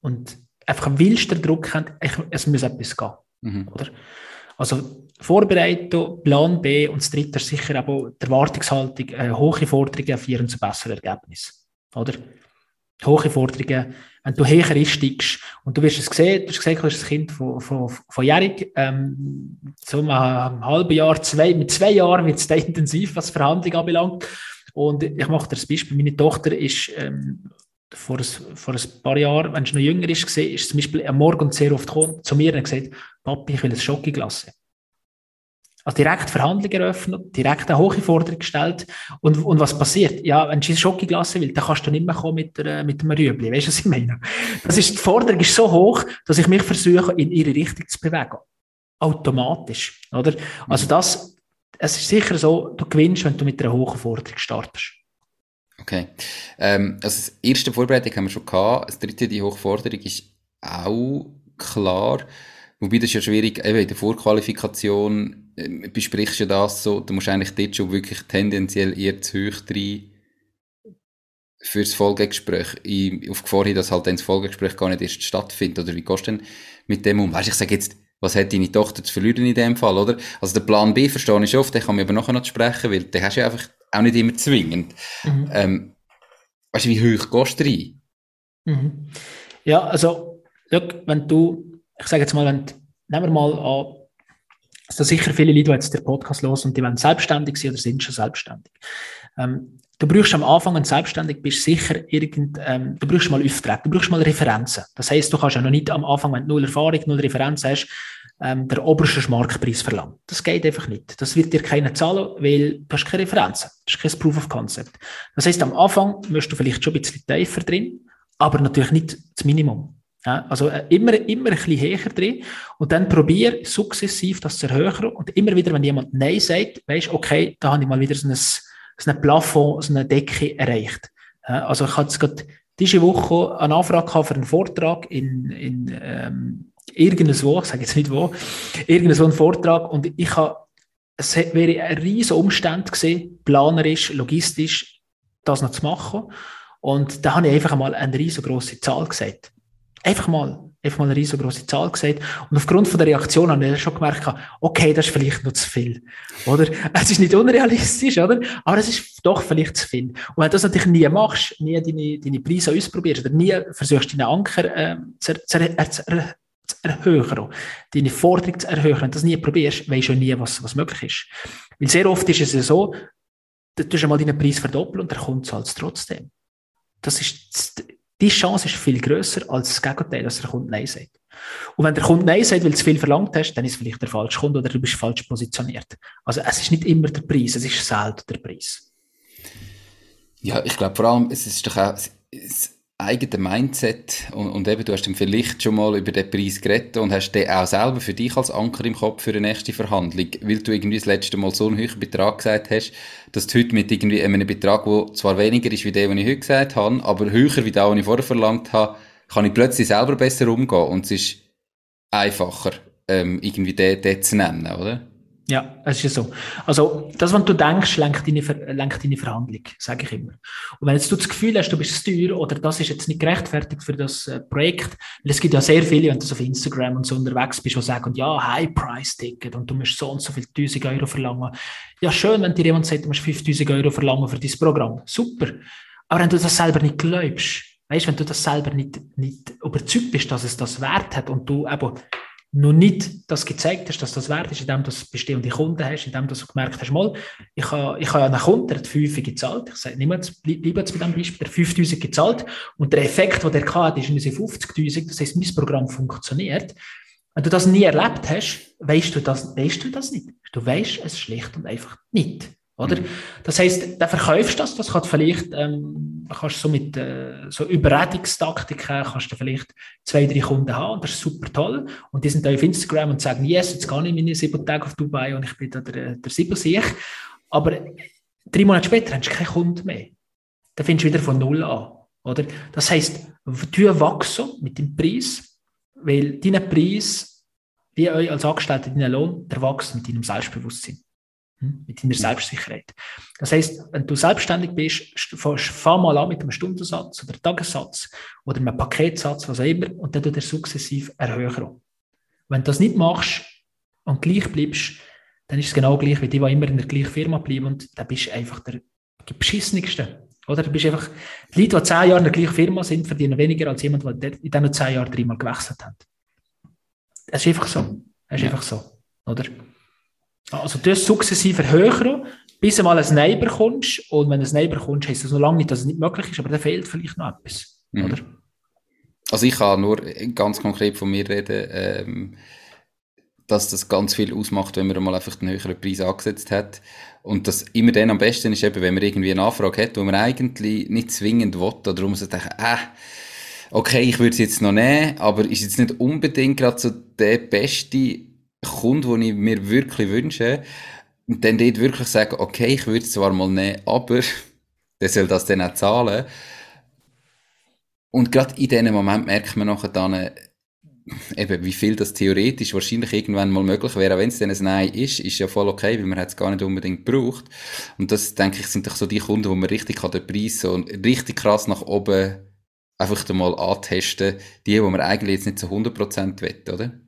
Speaker 3: Und einfach am willsten Druck haben, es muss etwas gehen. Mhm. Oder? Also Vorbereitung, Plan B und das dritte ist sicher auch die Erwartungshaltung, äh, hohe Forderungen führen zu besseren Ergebnissen. Oder? Hohe Forderungen, wenn du höher einsteigst und du wirst es sehen, du hast gesehen, du bist ein Kind von, von, von Jährig, ähm, so einem halben Jahr, zwei, mit zwei Jahren wird es intensiv, was Verhandlungen anbelangt. Und ich mache dir das Beispiel, meine Tochter ist ähm, vor, ein, vor ein paar Jahren, wenn sie noch jünger ist, gesehen, ist zum Beispiel am Morgen sehr oft gekommen, zu mir und gesagt, Papi, ich will ein Schokoglasse. Also direkt Verhandlungen eröffnet, direkt eine hohe Forderung gestellt. Und, und was passiert? Ja, wenn sie Schokoglasse will, dann kannst du nicht mehr kommen mit, der, mit dem Rüebli. Weißt du, was ich meine? Das ist, die Forderung ist so hoch, dass ich mich versuche, in ihre Richtung zu bewegen. Automatisch, oder? Also das, es ist sicher so, du gewinnst, wenn du mit einer hohen Forderung startest.
Speaker 1: Okay. Ähm, also das erste Vorbereitung haben wir schon gehabt. Das dritte, die Hochforderung, ist auch klar. Wobei das ist ja schwierig, eben in der Vorqualifikation besprichst du das so, du musst eigentlich dort schon wirklich tendenziell eher zu hoch rein fürs Folgegespräch. Ich, auf Gefahr hin, dass halt dann das Folgegespräch gar nicht erst stattfindet. Oder wie gehst du denn mit dem um? Weißt du, ich sage jetzt, was hat deine Tochter zu verlieren in dem Fall, oder? Also der Plan B verstehe ich oft, den kann man aber nachher noch sprechen, weil den hast du ja einfach auch nicht immer zwingend. Mhm. Ähm, weißt du, wie hoch gehst du rein?
Speaker 3: Mhm. Ja, also, look, wenn du, ich sage jetzt mal, wenn, nehmen wir mal an, es sind sicher viele Leute, die jetzt den Podcast los und die wollen selbstständig sein oder sind schon selbstständig. Ähm, du brauchst am Anfang, wenn du selbstständig bist, sicher irgend, ähm, du brauchst mal Aufträge, du brauchst mal Referenzen. Das heisst, du kannst ja noch nicht am Anfang, wenn du null Erfahrung, null Referenzen hast, ähm, der oberste Marktpreis verlangen. Das geht einfach nicht. Das wird dir keiner zahlen, weil du hast keine Referenzen. Das ist kein Proof of Concept. Das heißt, am Anfang musst du vielleicht schon ein bisschen tiefer drin, aber natürlich nicht das Minimum. Ja, also äh, immer, immer ein bisschen höher drin und dann probier sukzessiv das zu erhöhen und immer wieder, wenn jemand Nein sagt, weißt okay, da habe ich mal wieder so ein, so ein Plafond, so eine Decke erreicht. Ja, also ich hatte gerade diese Woche eine Anfrage für einen Vortrag in, in ähm, irgendwo, ich sage jetzt nicht wo, irgendwo einen Vortrag und ich habe, es wäre ein riesen Umstand gewesen, planerisch, logistisch, das noch zu machen. Und da habe ich einfach mal eine riesengroße Zahl gesagt. Einfach mal, einfach mal eine riesengroße Zahl gesagt. Und aufgrund von der Reaktion habe ich schon gemerkt, okay, das ist vielleicht noch zu viel. Oder? Es ist nicht unrealistisch, oder? Aber es ist doch vielleicht zu viel. Und wenn du das natürlich nie machst, nie deine, deine Preise ausprobierst oder nie versuchst, deine Anker äh, zu, zu, zu, erhöhen, deine Forderung zu erhöhen. Wenn du das nie probierst, weißt du nie, was, was möglich ist. Weil sehr oft ist es ja so, du tust einmal deinen Preis verdoppeln und der kommt zahlt trotzdem. Das ist, die Chance ist viel grösser als das Gegenteil, dass der Kunde Nein sagt. Und wenn der Kunde Nein sagt, weil du zu viel verlangt hast, dann ist es vielleicht der falsche Kunde oder du bist falsch positioniert. Also es ist nicht immer der Preis, es ist selten der Preis.
Speaker 1: Ja, ich glaube vor allem, es ist doch auch das eigene Mindset und, und eben, du hast dann vielleicht schon mal über den Preis geredet und hast den auch selber für dich als Anker im Kopf für eine nächste Verhandlung, weil du irgendwie das letzte Mal so einen hohen Betrag gesagt hast, dass du heute mit irgendwie einem Betrag, der zwar weniger ist wie der, den ich heute gesagt habe, aber höher wie der, den ich vorher verlangt habe, kann ich plötzlich selber besser umgehen und es ist einfacher, ähm, irgendwie den, den zu nennen, oder?
Speaker 3: Ja, es ist ja so. Also, das, was du denkst, lenkt deine, lenkt deine Verhandlung, sage ich immer. Und wenn jetzt du das Gefühl hast, du bist teuer oder das ist jetzt nicht gerechtfertigt für das äh, Projekt, weil es gibt ja sehr viele, wenn du auf Instagram und so unterwegs bist, die sagen, ja, High-Price-Ticket und du musst so und so viel 1000 Euro verlangen. Ja, schön, wenn dir jemand sagt, du musst 5000 Euro verlangen für dieses Programm. Super. Aber wenn du das selber nicht glaubst, weißt, wenn du das selber nicht, nicht überzeugt bist, dass es das wert hat und du eben noch nicht das gezeigt hast, dass das wert ist, indem du bestehende Kunden hast, indem du gemerkt hast, mal, ich habe, ich habe einen Kunden, der hat 5 gezahlt, ich sage, nimm jetzt, bleib jetzt bei diesem Beispiel, der 5000 gezahlt und der Effekt, den der hatte, ist 50.000, das heißt, mein Programm funktioniert. Wenn du das nie erlebt hast, weißt du das, weißt du das nicht. Du weißt es schlicht und einfach nicht. Oder? Mhm. Das heisst, dann verkaufst du das, das kann vielleicht, ähm, kannst so mit äh, so Überredungstaktiken, kannst du vielleicht zwei, drei Kunden haben und das ist super toll. Und die sind da auf Instagram und sagen, yes, jetzt gehe ich meine sieben Tage auf Dubai und ich bin da der, der Siebensieg. Aber drei Monate später hast du keinen Kunden mehr. Dann findest du wieder von Null an. Oder? Das heisst, du wachsen mit dem Preis, weil dein Preis, wie euch als Angestellter, dein Lohn, der wächst mit deinem Selbstbewusstsein. Hm? mit deiner Selbstsicherheit. Das heißt, wenn du selbstständig bist, fang mal an mit einem Stundensatz oder Tagessatz oder einem Paketsatz, was auch immer, und dann tut er sukzessiv erhöhen. Wenn du das nicht machst und gleich bleibst, dann ist es genau gleich wie die, die immer in der gleichen Firma bleiben und dann bist du einfach der beschissenigste. Oder du bist einfach, die Leute, die zehn Jahre in der gleichen Firma sind, verdienen weniger als jemand, der in diesen zehn Jahren dreimal gewechselt hat. Es ist einfach so. Es ist ja. einfach so. Oder? Also du sukzessive erhöhen, bis du mal ein Nein bekommst. Und wenn du ein Nein bekommst, heisst das noch lange nicht, dass es nicht möglich ist, aber da fehlt vielleicht noch etwas. Mhm. Oder?
Speaker 1: Also ich kann nur ganz konkret von mir reden, ähm, dass das ganz viel ausmacht, wenn man mal einfach den höheren Preis angesetzt hat. Und das immer dann am besten ist eben, wenn man irgendwie eine Anfrage hat, wo man eigentlich nicht zwingend will, oder wo man denkt, äh, okay, ich würde es jetzt noch nehmen, aber ist jetzt nicht unbedingt gerade so der beste Kunde, den ich mir wirklich wünsche, und dann dort wirklich sagen, okay, ich würde es zwar mal nehmen, aber der soll das dann auch zahlen. Und gerade in diesem Moment merkt man nachher dann, eben, wie viel das theoretisch wahrscheinlich irgendwann mal möglich wäre, wenn es dann ein Nein ist, ist ja voll okay, weil man es gar nicht unbedingt braucht. Und das, denke ich, sind doch so die Kunden, wo man richtig den Preis so richtig krass nach oben einfach mal antesten, die, wo man eigentlich jetzt nicht zu 100% will, oder?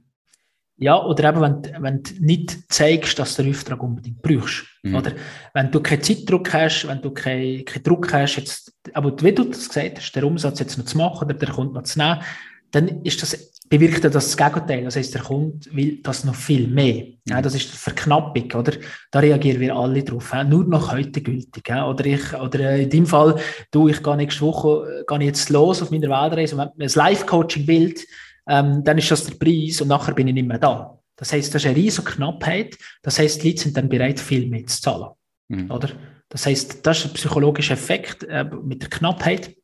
Speaker 3: Ja, oder eben, wenn, wenn du nicht zeigst, dass du den Auftrag unbedingt brauchst. Mhm. Oder wenn du keinen Zeitdruck hast, wenn du keinen kein Druck hast, jetzt, aber wie du das gesagt hast, den Umsatz jetzt noch zu machen oder der Kunde noch zu nehmen, dann ist das, bewirkt das, das Gegenteil. Das heißt, der Kunde will das noch viel mehr. Mhm. Ja, das ist Verknappung, oder? Da reagieren wir alle drauf. Ja? Nur noch heute gültig. Ja? Oder ich, oder äh, in dem Fall, du, ich gehe nächste Woche, äh, gehe jetzt los auf meiner Weltreise und wenn man ein Live-Coaching-Bild ähm, dann ist das der Preis und nachher bin ich nicht mehr da. Das heißt, das ist eine riesige Knappheit. Das heißt, die Leute sind dann bereit, viel mehr zu zahlen. Mhm. Oder? Das heißt, das ist ein psychologischer Effekt äh, mit der Knappheit,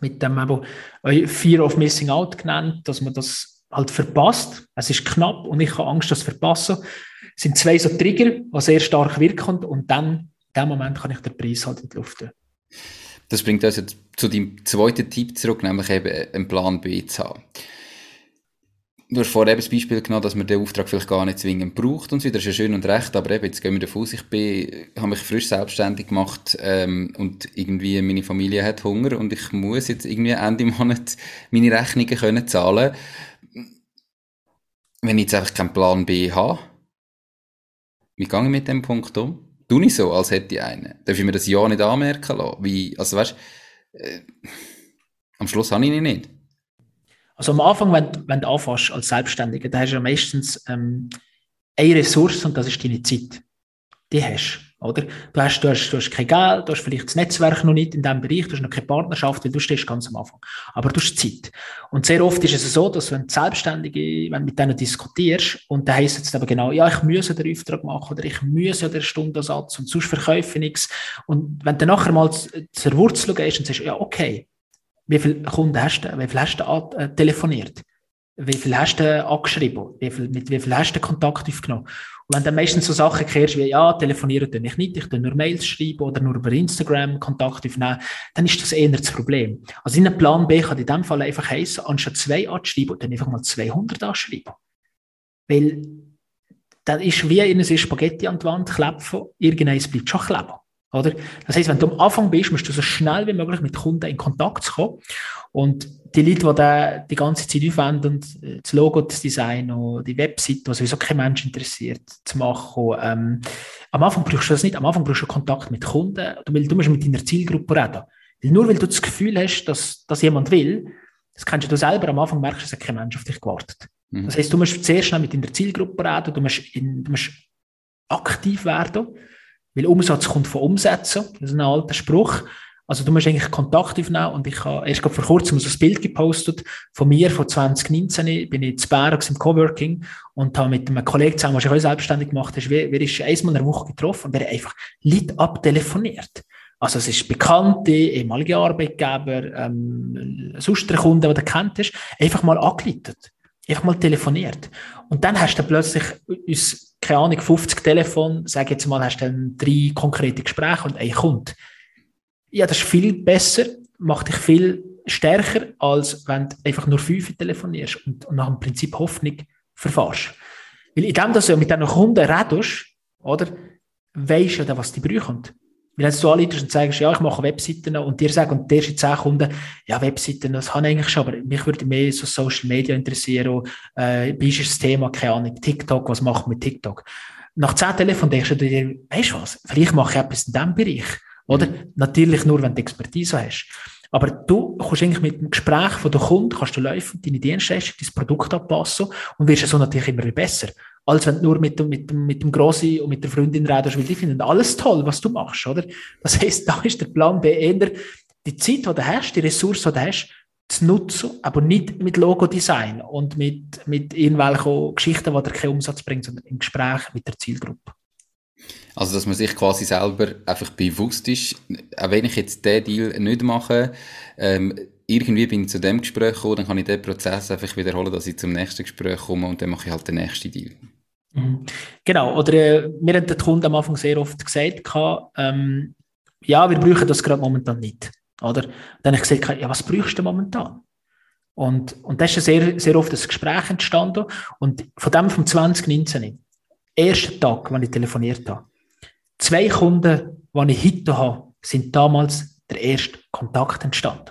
Speaker 3: mit dem eben Fear of Missing Out genannt, dass man das halt verpasst. Es ist knapp und ich habe Angst, das verpassen. Es sind zwei so Trigger, die sehr stark wirken und dann, in dem Moment kann ich den Preis halt in die Luft tun.
Speaker 1: Das bringt uns also zu deinem zweiten Tipp zurück, nämlich eben einen Plan B zu haben. Du hast vorher eben das Beispiel genommen, dass man den Auftrag vielleicht gar nicht zwingend braucht und so Das ist ja schön und recht, aber eben, jetzt gehen wir davon aus, ich bin, habe mich frisch selbstständig gemacht ähm, und irgendwie meine Familie hat Hunger und ich muss jetzt irgendwie Ende Monat meine Rechnungen können zahlen. Wenn ich jetzt einfach keinen Plan B habe, wie gehe ich mit dem Punkt um? Tu ich so, als hätte ich einen. Darf ich mir das ja nicht anmerken lassen? Wie, also weißt, äh, am Schluss habe ich ihn nicht.
Speaker 3: Also am Anfang, wenn, wenn du anfängst als Selbstständiger, dann hast du ja meistens ähm, eine Ressource und das ist deine Zeit. Die hast oder? Du hast, du, hast, du hast kein Geld, du hast vielleicht das Netzwerk noch nicht in diesem Bereich, du hast noch keine Partnerschaft, weil du stehst ganz am Anfang. Aber du hast Zeit. Und sehr oft ist es so, dass wenn Selbstständige, wenn du mit denen diskutierst, und dann heisst es aber genau, ja, ich muss den Auftrag machen oder ich muss ja den Stundensatz und sonst verkaufe ich nichts. Und wenn du nachher mal zur Wurzel gehst und sagst, ja, okay, wie viele Kunden hast du, wie viel hast du äh, telefoniert? Wie viel hast du angeschrieben? Wie viel, mit wie viel hast du Kontakt aufgenommen? Und wenn du dann meistens so Sachen kehrst wie, ja, telefonieren tue ich nicht, ich tue nur Mails schreiben oder nur über Instagram Kontakt aufnehmen, dann ist das eher das Problem. Also in einem Plan B kann in dem Fall einfach heißen, anstatt zwei anzuschreiben, dann einfach mal 200 anschreiben. Weil dann ist wie in eine Spaghetti an die Wand klepfen, irgendeins bleibt schon kleben. Oder? Das heißt, wenn du am Anfang bist, musst du so schnell wie möglich mit Kunden in Kontakt kommen. Und die Leute, die da die ganze Zeit aufwenden, das Logo, das Design die Webseite, was sowieso kein Mensch interessiert, zu machen, ähm, am Anfang brauchst du das nicht. Am Anfang brauchst du Kontakt mit Kunden, weil du musst mit deiner Zielgruppe reden. Weil nur weil du das Gefühl hast, dass, dass jemand will, das kannst du selber am Anfang merkst, dass kein Mensch auf dich gewartet. Mhm. Das heißt, du musst sehr schnell mit deiner Zielgruppe reden, du musst, in, du musst aktiv werden weil Umsatz kommt von Umsetzen. Das ist ein alter Spruch. Also du musst eigentlich Kontakt aufnehmen und ich habe erst vor kurzem so ein Bild gepostet von mir von 2019. Bin ich zu Bern im Coworking und habe mit einem Kollegen zusammen, der sich selbstständig gemacht hat, wir, wir einmal in der Woche getroffen und wir haben einfach Leute abtelefoniert. Also es ist bekannte, ehemalige Arbeitgeber, ähm, sonst der Kunde, den du kennt einfach mal angeleitet. Einfach mal telefoniert. Und dann hast du plötzlich uns keine Ahnung, 50 Telefon, sag jetzt mal, hast du dann drei konkrete Gespräche und ein kommt. Ja, das ist viel besser, macht dich viel stärker, als wenn du einfach nur fünf telefonierst und, und nach dem Prinzip Hoffnung verfahrst. Weil in dem, dass du mit diesen Kunden redest, oder, weisst du ja, was die brauchen. Weil wenn du anleitest und sagst, ja, ich mache Webseiten und dir sagen, und die ersten zehn Kunden, ja, Webseiten, das habe ich eigentlich schon, aber mich würde mehr so Social Media interessieren, äh, wie ist das Thema, keine Ahnung, TikTok, was macht mit TikTok? Nach zehn Telefonen denkst du dir, weißt du was, vielleicht mache ich etwas in diesem Bereich. Oder? Mhm. Natürlich nur, wenn du Expertise hast. Aber du kannst eigentlich mit dem Gespräch von der Kunden, kannst du laufen, deine Dienstleistung, dein Produkt anpassen und wirst so natürlich immer besser als wenn du nur mit, mit, mit dem Grossi und mit der Freundin redest, weil die finden alles toll, was du machst, oder? Das heisst, da ist der Plan B eher, die Zeit, die du hast, die Ressource, die du hast, zu nutzen, aber nicht mit Logo-Design und mit, mit irgendwelchen Geschichten, die dir keinen Umsatz bringen, sondern im Gespräch mit der Zielgruppe.
Speaker 1: Also, dass man sich quasi selber einfach bewusst ist, auch wenn ich jetzt den Deal nicht mache, ähm, irgendwie bin ich zu dem Gespräch gekommen, dann kann ich den Prozess einfach wiederholen, dass ich zum nächsten Gespräch komme und dann mache ich halt den nächsten Deal.
Speaker 3: Mhm. Genau, oder äh, mir hat der Kunde am Anfang sehr oft gesagt, ähm, ja, wir brauchen das gerade momentan nicht. Oder? Dann habe ich gesagt, ja, was brauchst du momentan? Und, und das ist sehr, sehr oft ein Gespräch entstanden. Und von dem vom 2019, ersten Tag, wenn ich telefoniert habe, zwei Kunden, die ich heute habe, sind damals der erste Kontakt entstanden.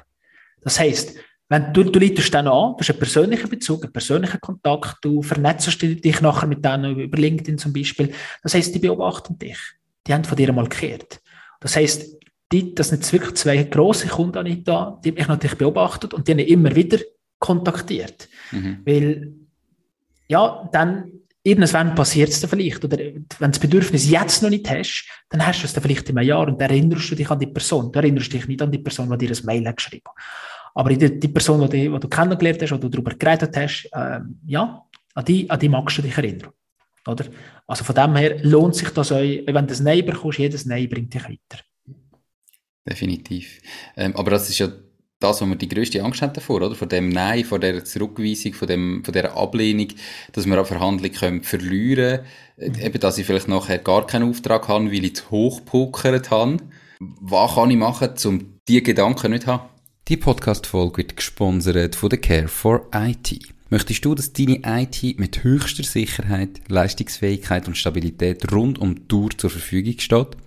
Speaker 3: Das heisst, wenn du, du leitest dann an, du hast einen persönlichen Bezug, einen persönlichen Kontakt, du vernetzt dich nachher mit denen über LinkedIn zum Beispiel. Das heisst, die beobachten dich. Die haben von dir mal gekehrt. Das heisst, die, das sind wirklich zwei grosse Kunden an da, die mich natürlich beobachtet und die haben immer wieder kontaktiert. Mhm. Weil, ja, dann irgendwann passiert es dann vielleicht. Oder wenn du das Bedürfnis jetzt noch nicht hast, dann hast du es dann vielleicht in einem Jahr und dann erinnerst du dich an die Person. Du erinnerst dich nicht an die Person, die dir ein Mail geschrieben hat. Aber die, die Person, die, die du kennengelernt hast, oder du darüber geredet hast, äh, ja, an die, an die magst du dich erinnern. Oder? Also von dem her lohnt sich das euch, wenn du ein Nein bekommst, jedes Nein bringt dich weiter.
Speaker 1: Definitiv. Ähm, aber das ist ja das, was wir die grösste Angst haben davor, oder? Vor dem Nein, vor der Zurückweisung, von, dem, von der Ablehnung, dass wir eine Verhandlung können verlieren können. Mhm. Eben, dass ich vielleicht nachher gar keinen Auftrag habe, weil ich zu hoch gepokert habe. Was kann ich machen, um diese Gedanken nicht zu haben? Die Podcast-Folge wird gesponsert von der Care for IT. Möchtest du, dass deine IT mit höchster Sicherheit, Leistungsfähigkeit und Stabilität rund um die Tour zur Verfügung steht?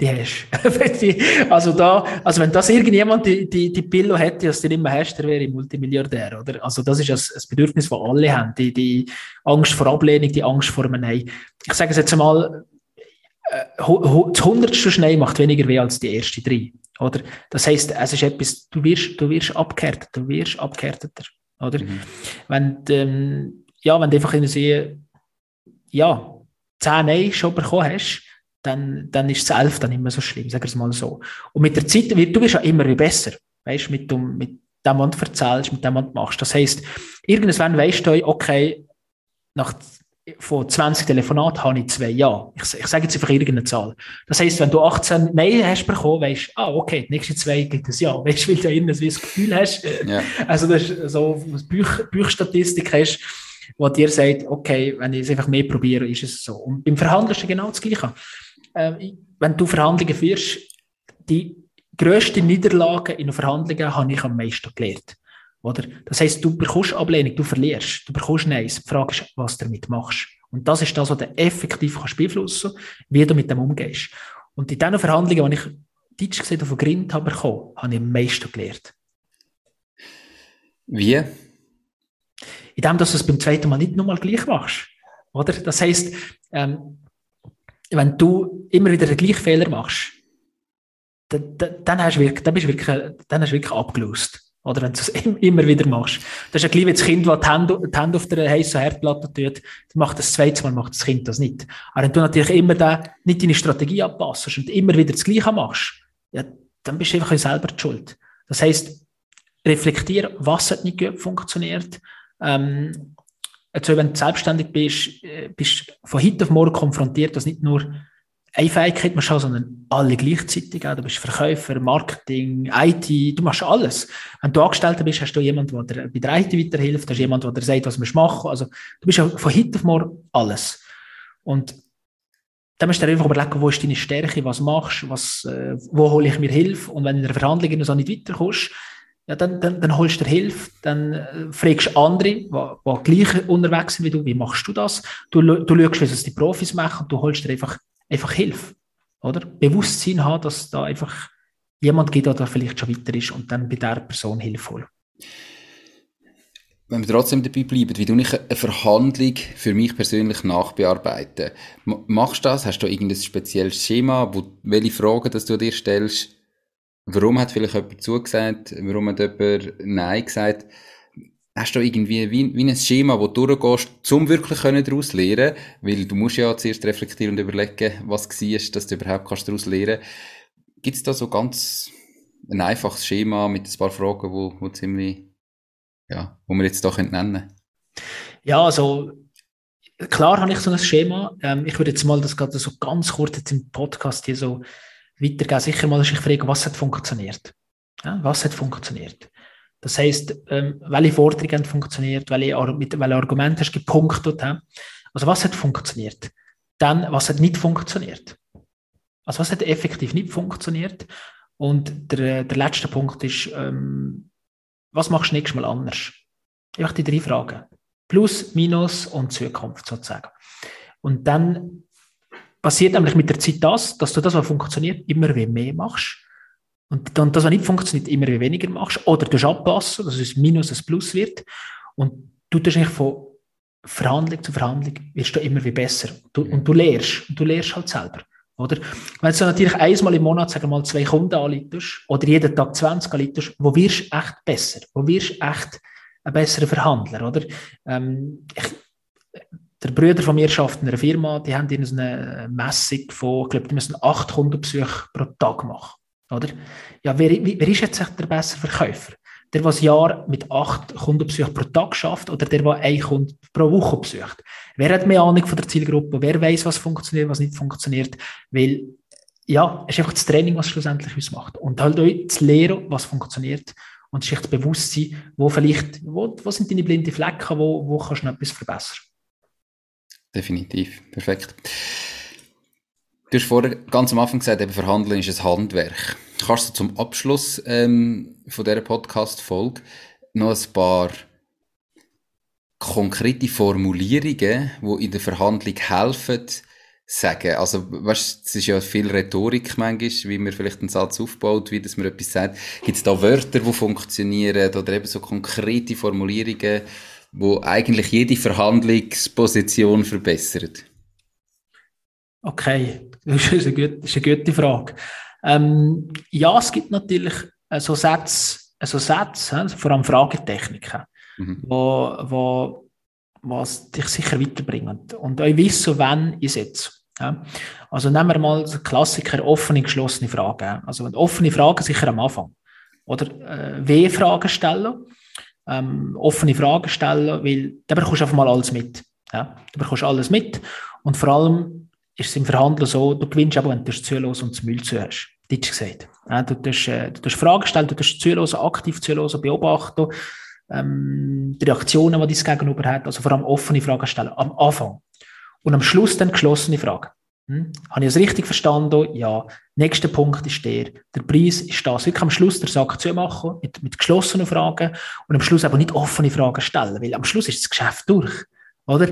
Speaker 3: die hast. also da, also wenn das irgendjemand die, die, die Pillow hätte, die du nicht mehr hast, der wäre Multimilliardär, oder? Also das ist ein, ein Bedürfnis, das alle haben. Die, die Angst vor Ablehnung, die Angst vor einem Nein. Ich sage es jetzt einmal, äh, das hundertste Schnee macht weniger weh als die erste drei, oder? Das heisst, es ist etwas, du wirst, du wirst abgehärtet, du wirst abgehärteter, oder? Mhm. Wenn, ähm, ja, wenn du einfach in eine ja, zehn Nein schon bekommen hast, dann, dann ist Elf dann immer so schlimm, sagen wir es mal so. Und mit der Zeit, wird, du wirst ja immer besser, weißt du, mit, dem, mit dem, was du erzählst, mit dem, was du machst. Das heisst, irgendwann weißt du, okay, nach von 20 Telefonaten habe ich zwei Ja. Ich, ich sage jetzt einfach irgendeine Zahl. Das heisst, wenn du 18 Nein hast bekommen, weißt du, ah, okay, die nächsten zwei gibt es Ja. Weißt du, weil du irgendwie das Gefühl hast. Ja. Also, das ist so, was Büch, Büchstatistik hast, wo dir sagt, okay, wenn ich es einfach mehr probiere, ist es so. Und beim Verhandeln ist es genau das Gleiche äh, wenn du Verhandlungen führst, die grösste Niederlage in Verhandlungen habe ich am meisten gelernt. Oder? Das heisst, du bekommst Ablehnung, du verlierst, du bekommst Neins. Die Frage ist, was du damit machst. Und das ist das, was du effektiv kannst beeinflussen kannst, wie du mit dem umgehst. Und in diesen Verhandlungen, die ich Deutsch gesehen von Grind habe bekommen, habe ich am meisten gelernt.
Speaker 1: Wie?
Speaker 3: Indem, dass du es beim zweiten Mal nicht nochmal gleich machst. Oder? Das heisst, ähm, wenn du immer wieder den gleichen Fehler machst, dann, dann, dann, hast du wirklich, dann, bist du wirklich, dann hast du wirklich abgelöst. Oder wenn du es immer wieder machst. Das ist ein kleines Kind, das die Hände, die Hände auf der heißen Herdplatte tut, dann macht das zweite Mal, macht das Kind das nicht. Aber wenn du natürlich immer da nicht deine Strategie anpasst und immer wieder das Gleiche machst, ja, dann bist du einfach selber die schuld. Das heisst, reflektier, was hat nicht gut funktioniert, ähm, also wenn du selbstständig bist, äh, bist du von heute auf morgen konfrontiert, dass nicht nur eine Fähigkeit musst haben, sondern alle gleichzeitig. Du bist Verkäufer, Marketing, IT, du machst alles. Wenn du Angestellter bist, hast du jemanden, der dir bei der IT weiterhilft, hast jemanden, der dir sagt, was du machen Also du bist von heute auf morgen alles. Und dann musst du dir einfach überlegen, wo ist deine Stärke, was machst du, äh, wo hole ich mir Hilfe. Und wenn du in der Verhandlung so nicht weiterkommst, ja, dann, dann, dann holst du dir Hilfe, dann äh, fragst du andere, die, gleich unterwegs sind wie du, wie machst du das? Du, du schaust, es die Profis machen und du holst dir einfach, einfach Hilfe. Oder? Bewusstsein haben, dass da einfach jemand gibt, der vielleicht schon weiter ist und dann bei der Person Hilfe holen.
Speaker 1: Wenn wir trotzdem dabei bleiben, wie du nicht eine Verhandlung für mich persönlich nachbearbeiten? Machst du das? Hast du irgendein spezielles Schema, wo, welche Fragen dass du dir stellst? Warum hat vielleicht jemand zugesagt? Warum hat jemand Nein gesagt? Hast du irgendwie wie, wie ein Schema, wo du durchgehst, um wirklich daraus zu lernen? Weil du musst ja zuerst reflektieren und überlegen, was war, dass du überhaupt kannst daraus lernen Gibt es da so ganz ein einfaches Schema mit ein paar Fragen, wo, wo ziemlich, ja, wo wir jetzt da nennen können?
Speaker 3: Ja, also klar habe ich so ein Schema. Ähm, ich würde jetzt mal das gerade so ganz kurz jetzt im Podcast hier so weitergeben, sicher mal sich fragen, was hat funktioniert? Ja, was hat funktioniert? Das heisst, ähm, welche Forderungen haben funktioniert, welche, mit welchen Argumente hast du gepunktet? Ja? Also was hat funktioniert? Dann, was hat nicht funktioniert? Also was hat effektiv nicht funktioniert? Und der, der letzte Punkt ist, ähm, was machst du nächstes Mal anders? Einfach die drei Fragen. Plus, Minus und Zukunft sozusagen. Und dann passiert nämlich mit der Zeit das, dass du das, was funktioniert, immer wie mehr machst. Und dann das, was nicht funktioniert, immer wie weniger machst. Oder du anpassen, dass es Minus ein Plus wird. Und du tust eigentlich von Verhandlung zu Verhandlung wirst du immer wie besser. Du, und du lehrst. Und du lehrst halt selber. Oder? Wenn du natürlich einmal im Monat, sagen wir mal, zwei Kunden anleitest oder jeden Tag 20 anleitest, wo wirst du echt besser? Wo wirst du echt ein besserer Verhandler, oder? Ähm, ich, der Brüder von mir schafft in einer Firma, die haben in eine Messung von, ich glaube, die müssen acht Kundenbesuche pro Tag machen. Oder? Ja, wer, wer ist jetzt der bessere Verkäufer? Der, der ein Jahr mit acht Kundenbesuchen pro Tag schafft oder der, der einen Kunden pro Woche besucht? Wer hat mehr Ahnung von der Zielgruppe? Wer weiß, was funktioniert, was nicht funktioniert? Weil, ja, es ist einfach das Training, was schlussendlich uns macht. Und halt auch zu lernen, was funktioniert Und sich das Bewusstsein, wo vielleicht, wo, wo sind deine blinden Flecken, wo, wo kannst du noch etwas verbessern?
Speaker 1: Definitiv, perfekt. Du hast vorher ganz am Anfang gesagt, eben Verhandeln ist ein Handwerk. Kannst du zum Abschluss ähm, von dieser Podcast-Folge noch ein paar konkrete Formulierungen, die in der Verhandlung helfen, sagen. Also, weißt, es ist ja viel Rhetorik manchmal, wie man vielleicht einen Satz aufbaut, wie dass man etwas sagt. Gibt es da Wörter, die funktionieren oder eben so konkrete Formulierungen, wo eigentlich jede Verhandlungsposition verbessern?
Speaker 3: Okay, das ist eine gute, ist eine gute Frage. Ähm, ja, es gibt natürlich äh, so Sätze, äh, so Sätze vor allem Fragetechniken, mhm. wo, wo was dich sicher weiterbringen. Und ich weiß, wann ich setze. Ja. Also nehmen wir mal den Klassiker offene, geschlossene Fragen. Also offene Fragen sicher am Anfang. Oder äh, W-Fragen stellen, ähm, offene Fragen stellen, weil da bekommst du einfach mal alles mit. Ja. Du bekommst alles mit und vor allem ist es im Verhandeln so, du gewinnst aber, wenn du zuhören und das Müll zu hast. Deutsch gesagt. Ja, du tust, äh, du tust Fragen stellen, du tust zuhören, aktiv zuhören, beobachten, ähm, die Reaktionen, die dein Gegenüber hat, also vor allem offene Fragen stellen, am Anfang. Und am Schluss dann geschlossene Fragen. Hm? Habe ich es richtig verstanden? Ja. Nächster Punkt ist der. Der Preis ist das. Wirklich am Schluss der Sack zu machen, mit, mit geschlossenen Fragen und am Schluss aber nicht offene Fragen stellen, weil am Schluss ist das Geschäft durch. Oder?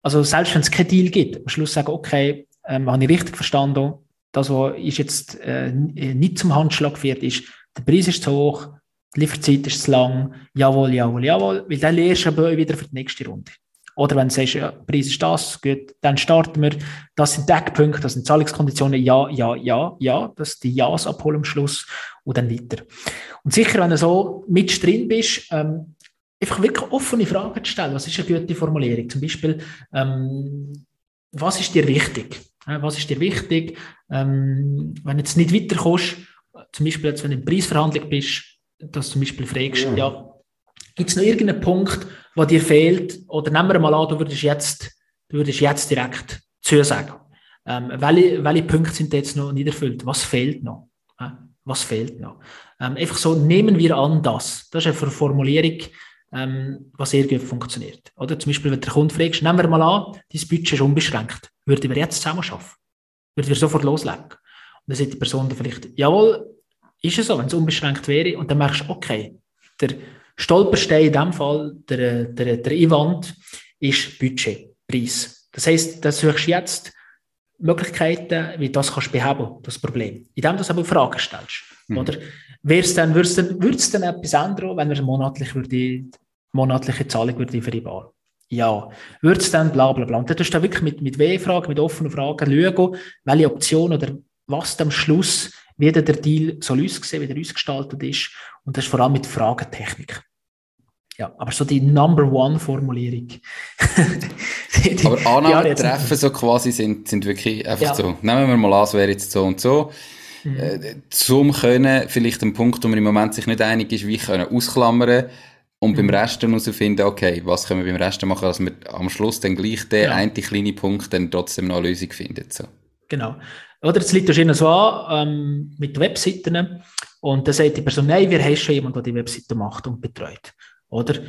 Speaker 3: Also selbst wenn es keinen Deal gibt, am Schluss sagen, okay, ähm, habe ich richtig verstanden, das, was ist jetzt äh, nicht zum Handschlag geführt ist, der Preis ist zu hoch, die Lieferzeit ist zu lang, jawohl, jawohl, jawohl, weil dann lernst du aber wieder für die nächste Runde. Oder wenn du sagst, ja, der Preis ist das, gut, dann starten wir, das sind Deckpunkte, das sind Zahlungskonditionen, ja, ja, ja, ja, dass die Ja's abholen am Schluss und dann weiter. Und sicher, wenn du so mit drin bist, ähm, einfach wirklich offene Fragen zu stellen. Was ist eine gute Formulierung? Zum Beispiel, ähm, was ist dir wichtig? Was ist dir wichtig? Ähm, wenn du jetzt nicht weiterkommst, zum Beispiel jetzt, wenn du in Preisverhandlung bist, dass du zum Beispiel fragst, ja, ja gibt es noch irgendeinen Punkt, der dir fehlt? Oder nehmen wir mal an, du würdest jetzt, du würdest jetzt direkt zusagen. Ähm, welche, welche Punkte sind jetzt noch nicht erfüllt? Was fehlt noch? Äh, was fehlt noch? Ähm, einfach so, nehmen wir an das. Das ist eine Formulierung, ähm, was sehr gut funktioniert. Oder zum Beispiel, wenn der Kunde fragt, nehmen wir mal an, dein Budget ist unbeschränkt. Würden wir jetzt zusammen arbeiten? Würden wir sofort loslegen? Und dann sagt die Person dann vielleicht, jawohl, ist es so, wenn es unbeschränkt wäre. Und dann merkst du, okay, der Stolperstein in dem Fall, der, der, der Einwand, ist Budget, Preis. Das heisst, da suchst du jetzt Möglichkeiten, wie du das kannst beheben, das Problem. Indem du aber Fragen stellst. Mhm. Oder wär's dann, würd's dann, würd's dann etwas ändern, wenn wir monatlich würde, monatliche Zahlung würde vereinbaren? Ja. Würde es dann bla bla bla. Und dann tust du wirklich mit, mit W-Fragen, mit offenen Fragen schauen, welche Option oder was am Schluss, wie der Deal soll aussehen, wie der ausgestaltet ist. Und das ist vor allem mit Fragentechnik. Ja, aber so die Number One-Formulierung.
Speaker 1: aber Annahmen treffen so quasi sind, sind wirklich einfach ja. so. Nehmen wir mal an, es wäre jetzt so und so. Mhm. Äh, zum können, vielleicht ein Punkt, wo man im Moment sich nicht einig ist, wie können ausklammern und mhm. beim Rest herausfinden, okay, was können wir beim Rest machen, dass wir am Schluss dann gleich den ja. einen kleinen Punkt dann trotzdem noch eine Lösung finden. So.
Speaker 3: Genau. Oder es liegt wahrscheinlich so an ähm, mit Webseiten und dann sagt die Person, nein, wir haben schon jemanden, der die Webseite macht und betreut. Oder?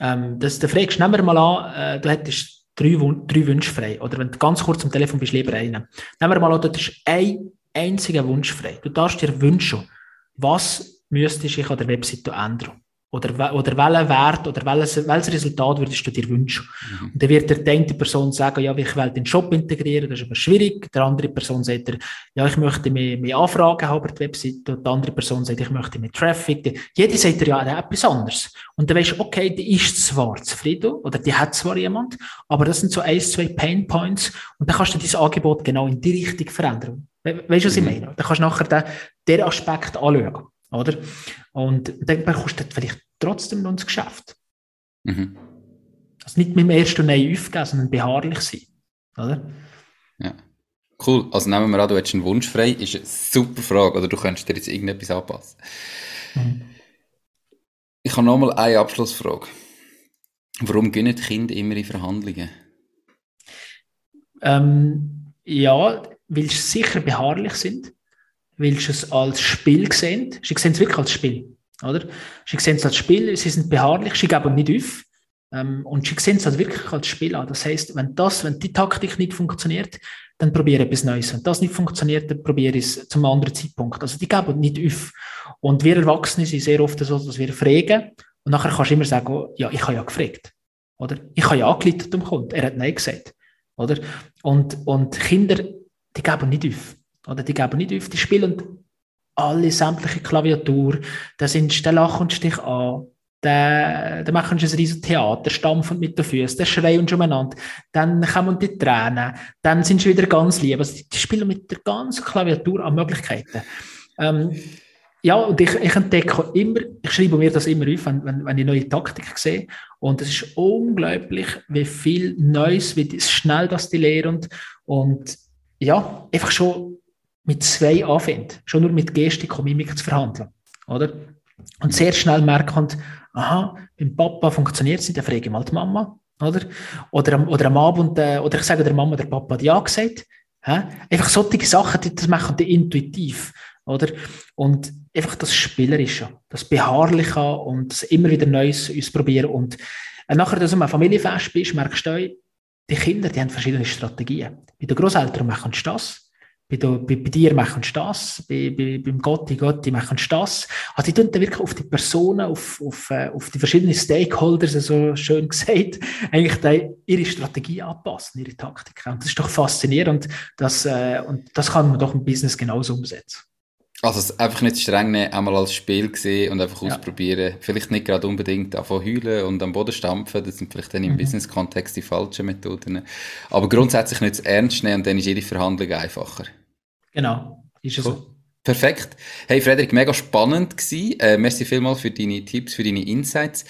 Speaker 3: Ähm, das, da fragst, wir mal an, äh, du hättest drei, drei Wünsche frei. Oder wenn du ganz kurz am Telefon bist, lieber einen. Nehmen wir mal an, du hättest ein einziger Wunsch frei. Du darfst dir wünschen, was müsstest ich an der Webseite ändern? Oder, oder welchen Wert oder welches, welches Resultat würdest du dir wünschen? Mhm. Und dann wird der eine Person sagen, ja, ich will den Shop integrieren, das ist aber schwierig. Der andere Person sagt er, ja, ich möchte mehr, mehr Anfragen haben über die Webseite. Und die andere Person sagt, ich möchte mehr Traffic. Jeder sagt er ja etwas anderes. Und dann weißt du, okay, die ist zwar zufrieden oder die hat zwar jemand, aber das sind so ein, zwei Pain Points und dann kannst du dein Angebot genau in die Richtung verändern. Weißt du, was ich mhm. meine? Dann kannst du nachher den, den Aspekt anschauen. Oder? Und dann bekommst du vielleicht trotzdem noch ins Geschäft. Mhm. Also nicht mit dem ersten Nein aufgeben, sondern beharrlich sein. Oder?
Speaker 1: Ja. Cool. Also nehmen wir an, du hättest einen Wunsch frei. Ist eine super Frage. Oder du könntest dir jetzt irgendetwas anpassen. Mhm. Ich habe nochmal eine Abschlussfrage. Warum gehen Kinder immer in Verhandlungen?
Speaker 3: Ähm, ja, weil sie sicher beharrlich sind weil sie es als Spiel sehen. Sie sehen es wirklich als Spiel. Oder? Sie sehen es als Spiel, sie sind beharrlich, sie geben nicht auf. Ähm, und sie sehen es halt wirklich als Spiel an. Das heißt, wenn das, wenn die Taktik nicht funktioniert, dann probiere ich etwas Neues. Wenn das nicht funktioniert, dann probiere ich es zum anderen Zeitpunkt. Also die geben nicht auf. Und wir Erwachsene sind sehr oft so, dass wir fragen und nachher kannst du immer sagen, oh, ja, ich habe ja gefragt. Oder? Ich habe ja angeleitet dem Kunden. Er hat Nein gesagt. Oder? Und, und Kinder, die geben nicht auf. Oder? Die geben nicht auf. Die spielen alle sämtliche Klaviatur. Da sind der Lach und Stich an. Dann machen sie ein riesiges Theater, stampfen mit den Füßen, dann schreien sie umeinander, dann kommen die Tränen, dann sind sie wieder ganz lieb. Also die spielen mit der ganzen Klaviatur an Möglichkeiten. Ähm, ja, und ich, ich entdecke immer, ich schreibe mir das immer auf, wenn, wenn, wenn ich neue Taktik sehe. Und es ist unglaublich, wie viel Neues, wie schnell das die lehren. Und ja, einfach schon mit zwei anfängt, schon nur mit Gestik und Mimik zu verhandeln. Oder? Und sehr schnell merken, aha, beim Papa funktioniert es nicht, dann frage ich mal die Mama. Oder, oder, oder am Abend, äh, oder ich sage der Mama, der Papa hat ja gesagt. Hä? Einfach solche Sachen, die, das machen die intuitiv. Oder? Und einfach das Spielerische, das Beharrliche und das immer wieder Neues ausprobieren. Und äh, nachher, dass du am Familienfest bist, merkst du, die Kinder die haben verschiedene Strategien. Bei den Großeltern machen sie das, bei, bei, bei, dir machen sie das, bei, bei, beim Gotti, Gotti machen sie das. Also die tun dann wirklich auf die Personen, auf, auf, äh, auf die verschiedenen Stakeholders, so schön gesagt, eigentlich ihre Strategie anpassen, ihre Taktik. Und das ist doch faszinierend das, äh, und das kann man doch im Business genauso umsetzen.
Speaker 1: Also es einfach nicht streng nehmen, einmal als Spiel sehen und einfach ja. ausprobieren. Vielleicht nicht gerade unbedingt davon heulen und am Boden stampfen, das sind vielleicht dann im mhm. Business-Kontext die falschen Methoden. Aber grundsätzlich nicht zu ernst nehmen und dann ist jede Verhandlung einfacher.
Speaker 3: Genau, ist es cool. so.
Speaker 1: Perfekt. Hey Frederik, mega spannend gewesen. Äh, merci vielmals für deine Tipps, für deine Insights.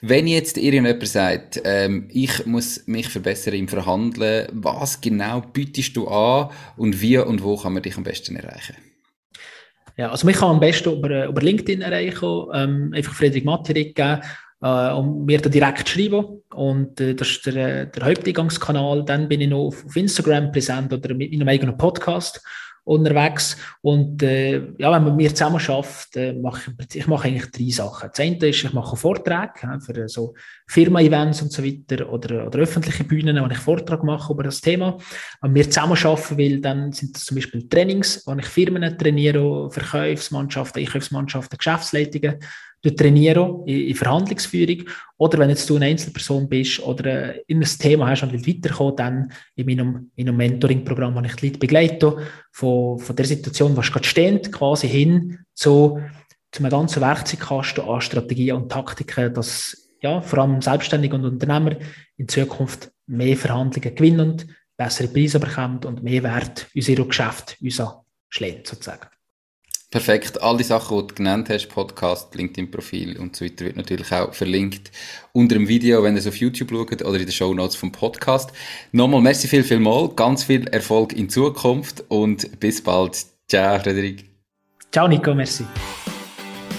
Speaker 1: Wenn jetzt irgendjemand sagt, ähm, ich muss mich verbessern im Verhandeln, was genau bietest du an und wie und wo kann man dich am besten erreichen?
Speaker 3: Ja, also mich kann am besten über, äh, über LinkedIn erreichen, ähm, einfach Friedrich Materik geben äh, und mir da direkt schreiben. Und äh, das ist der, äh, der Haupteingangskanal. Dann bin ich noch auf, Instagram präsent oder mit meinem eigenen Podcast unterwegs. Und äh, ja, wenn man mit mir zusammen schafft, äh, mache ich, ich mache eigentlich drei Sachen. Das eine ist, ich mache Vorträge ja, für so Firma-Events und so weiter oder, oder öffentliche Bühnen, wo ich Vortrag mache über das Thema. Wenn wir zusammen schaffen will, dann sind das zum Beispiel Trainings, wo ich Firmen trainiere, Verkaufsmannschaften, Einkaufsmannschaften, Geschäftsleitungen trainieren in, in Verhandlungsführung. Oder wenn jetzt du eine Einzelperson bist oder äh, in ein Thema hast und willst weiterkommen, dann in meinem, in einem Mentoring-Programm, wo ich die Leute begleite, von, von der Situation, was gerade steht, quasi hin zu, zu einem ganzen Werkzeugkasten an Strategien und Taktiken, dass ja, vor allem Selbstständige und Unternehmer in Zukunft mehr Verhandlungen gewinnen, bessere Preise bekommen und mehr Wert in unser Geschäft uns schlägt, sozusagen.
Speaker 1: Perfekt. All die Sachen, die du genannt hast, Podcast, LinkedIn-Profil und so weiter, wird natürlich auch verlinkt unter dem Video, wenn ihr es auf YouTube schaut oder in den Show Notes vom Podcast. Nochmal, merci viel, viel mal. Ganz viel Erfolg in Zukunft und bis bald. Ciao, Frederik.
Speaker 3: Ciao, Nico. Merci.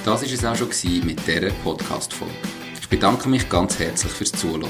Speaker 1: Das war es auch schon mit dieser Podcast-Folge. Ich bedanke mich ganz herzlich fürs Zuhören.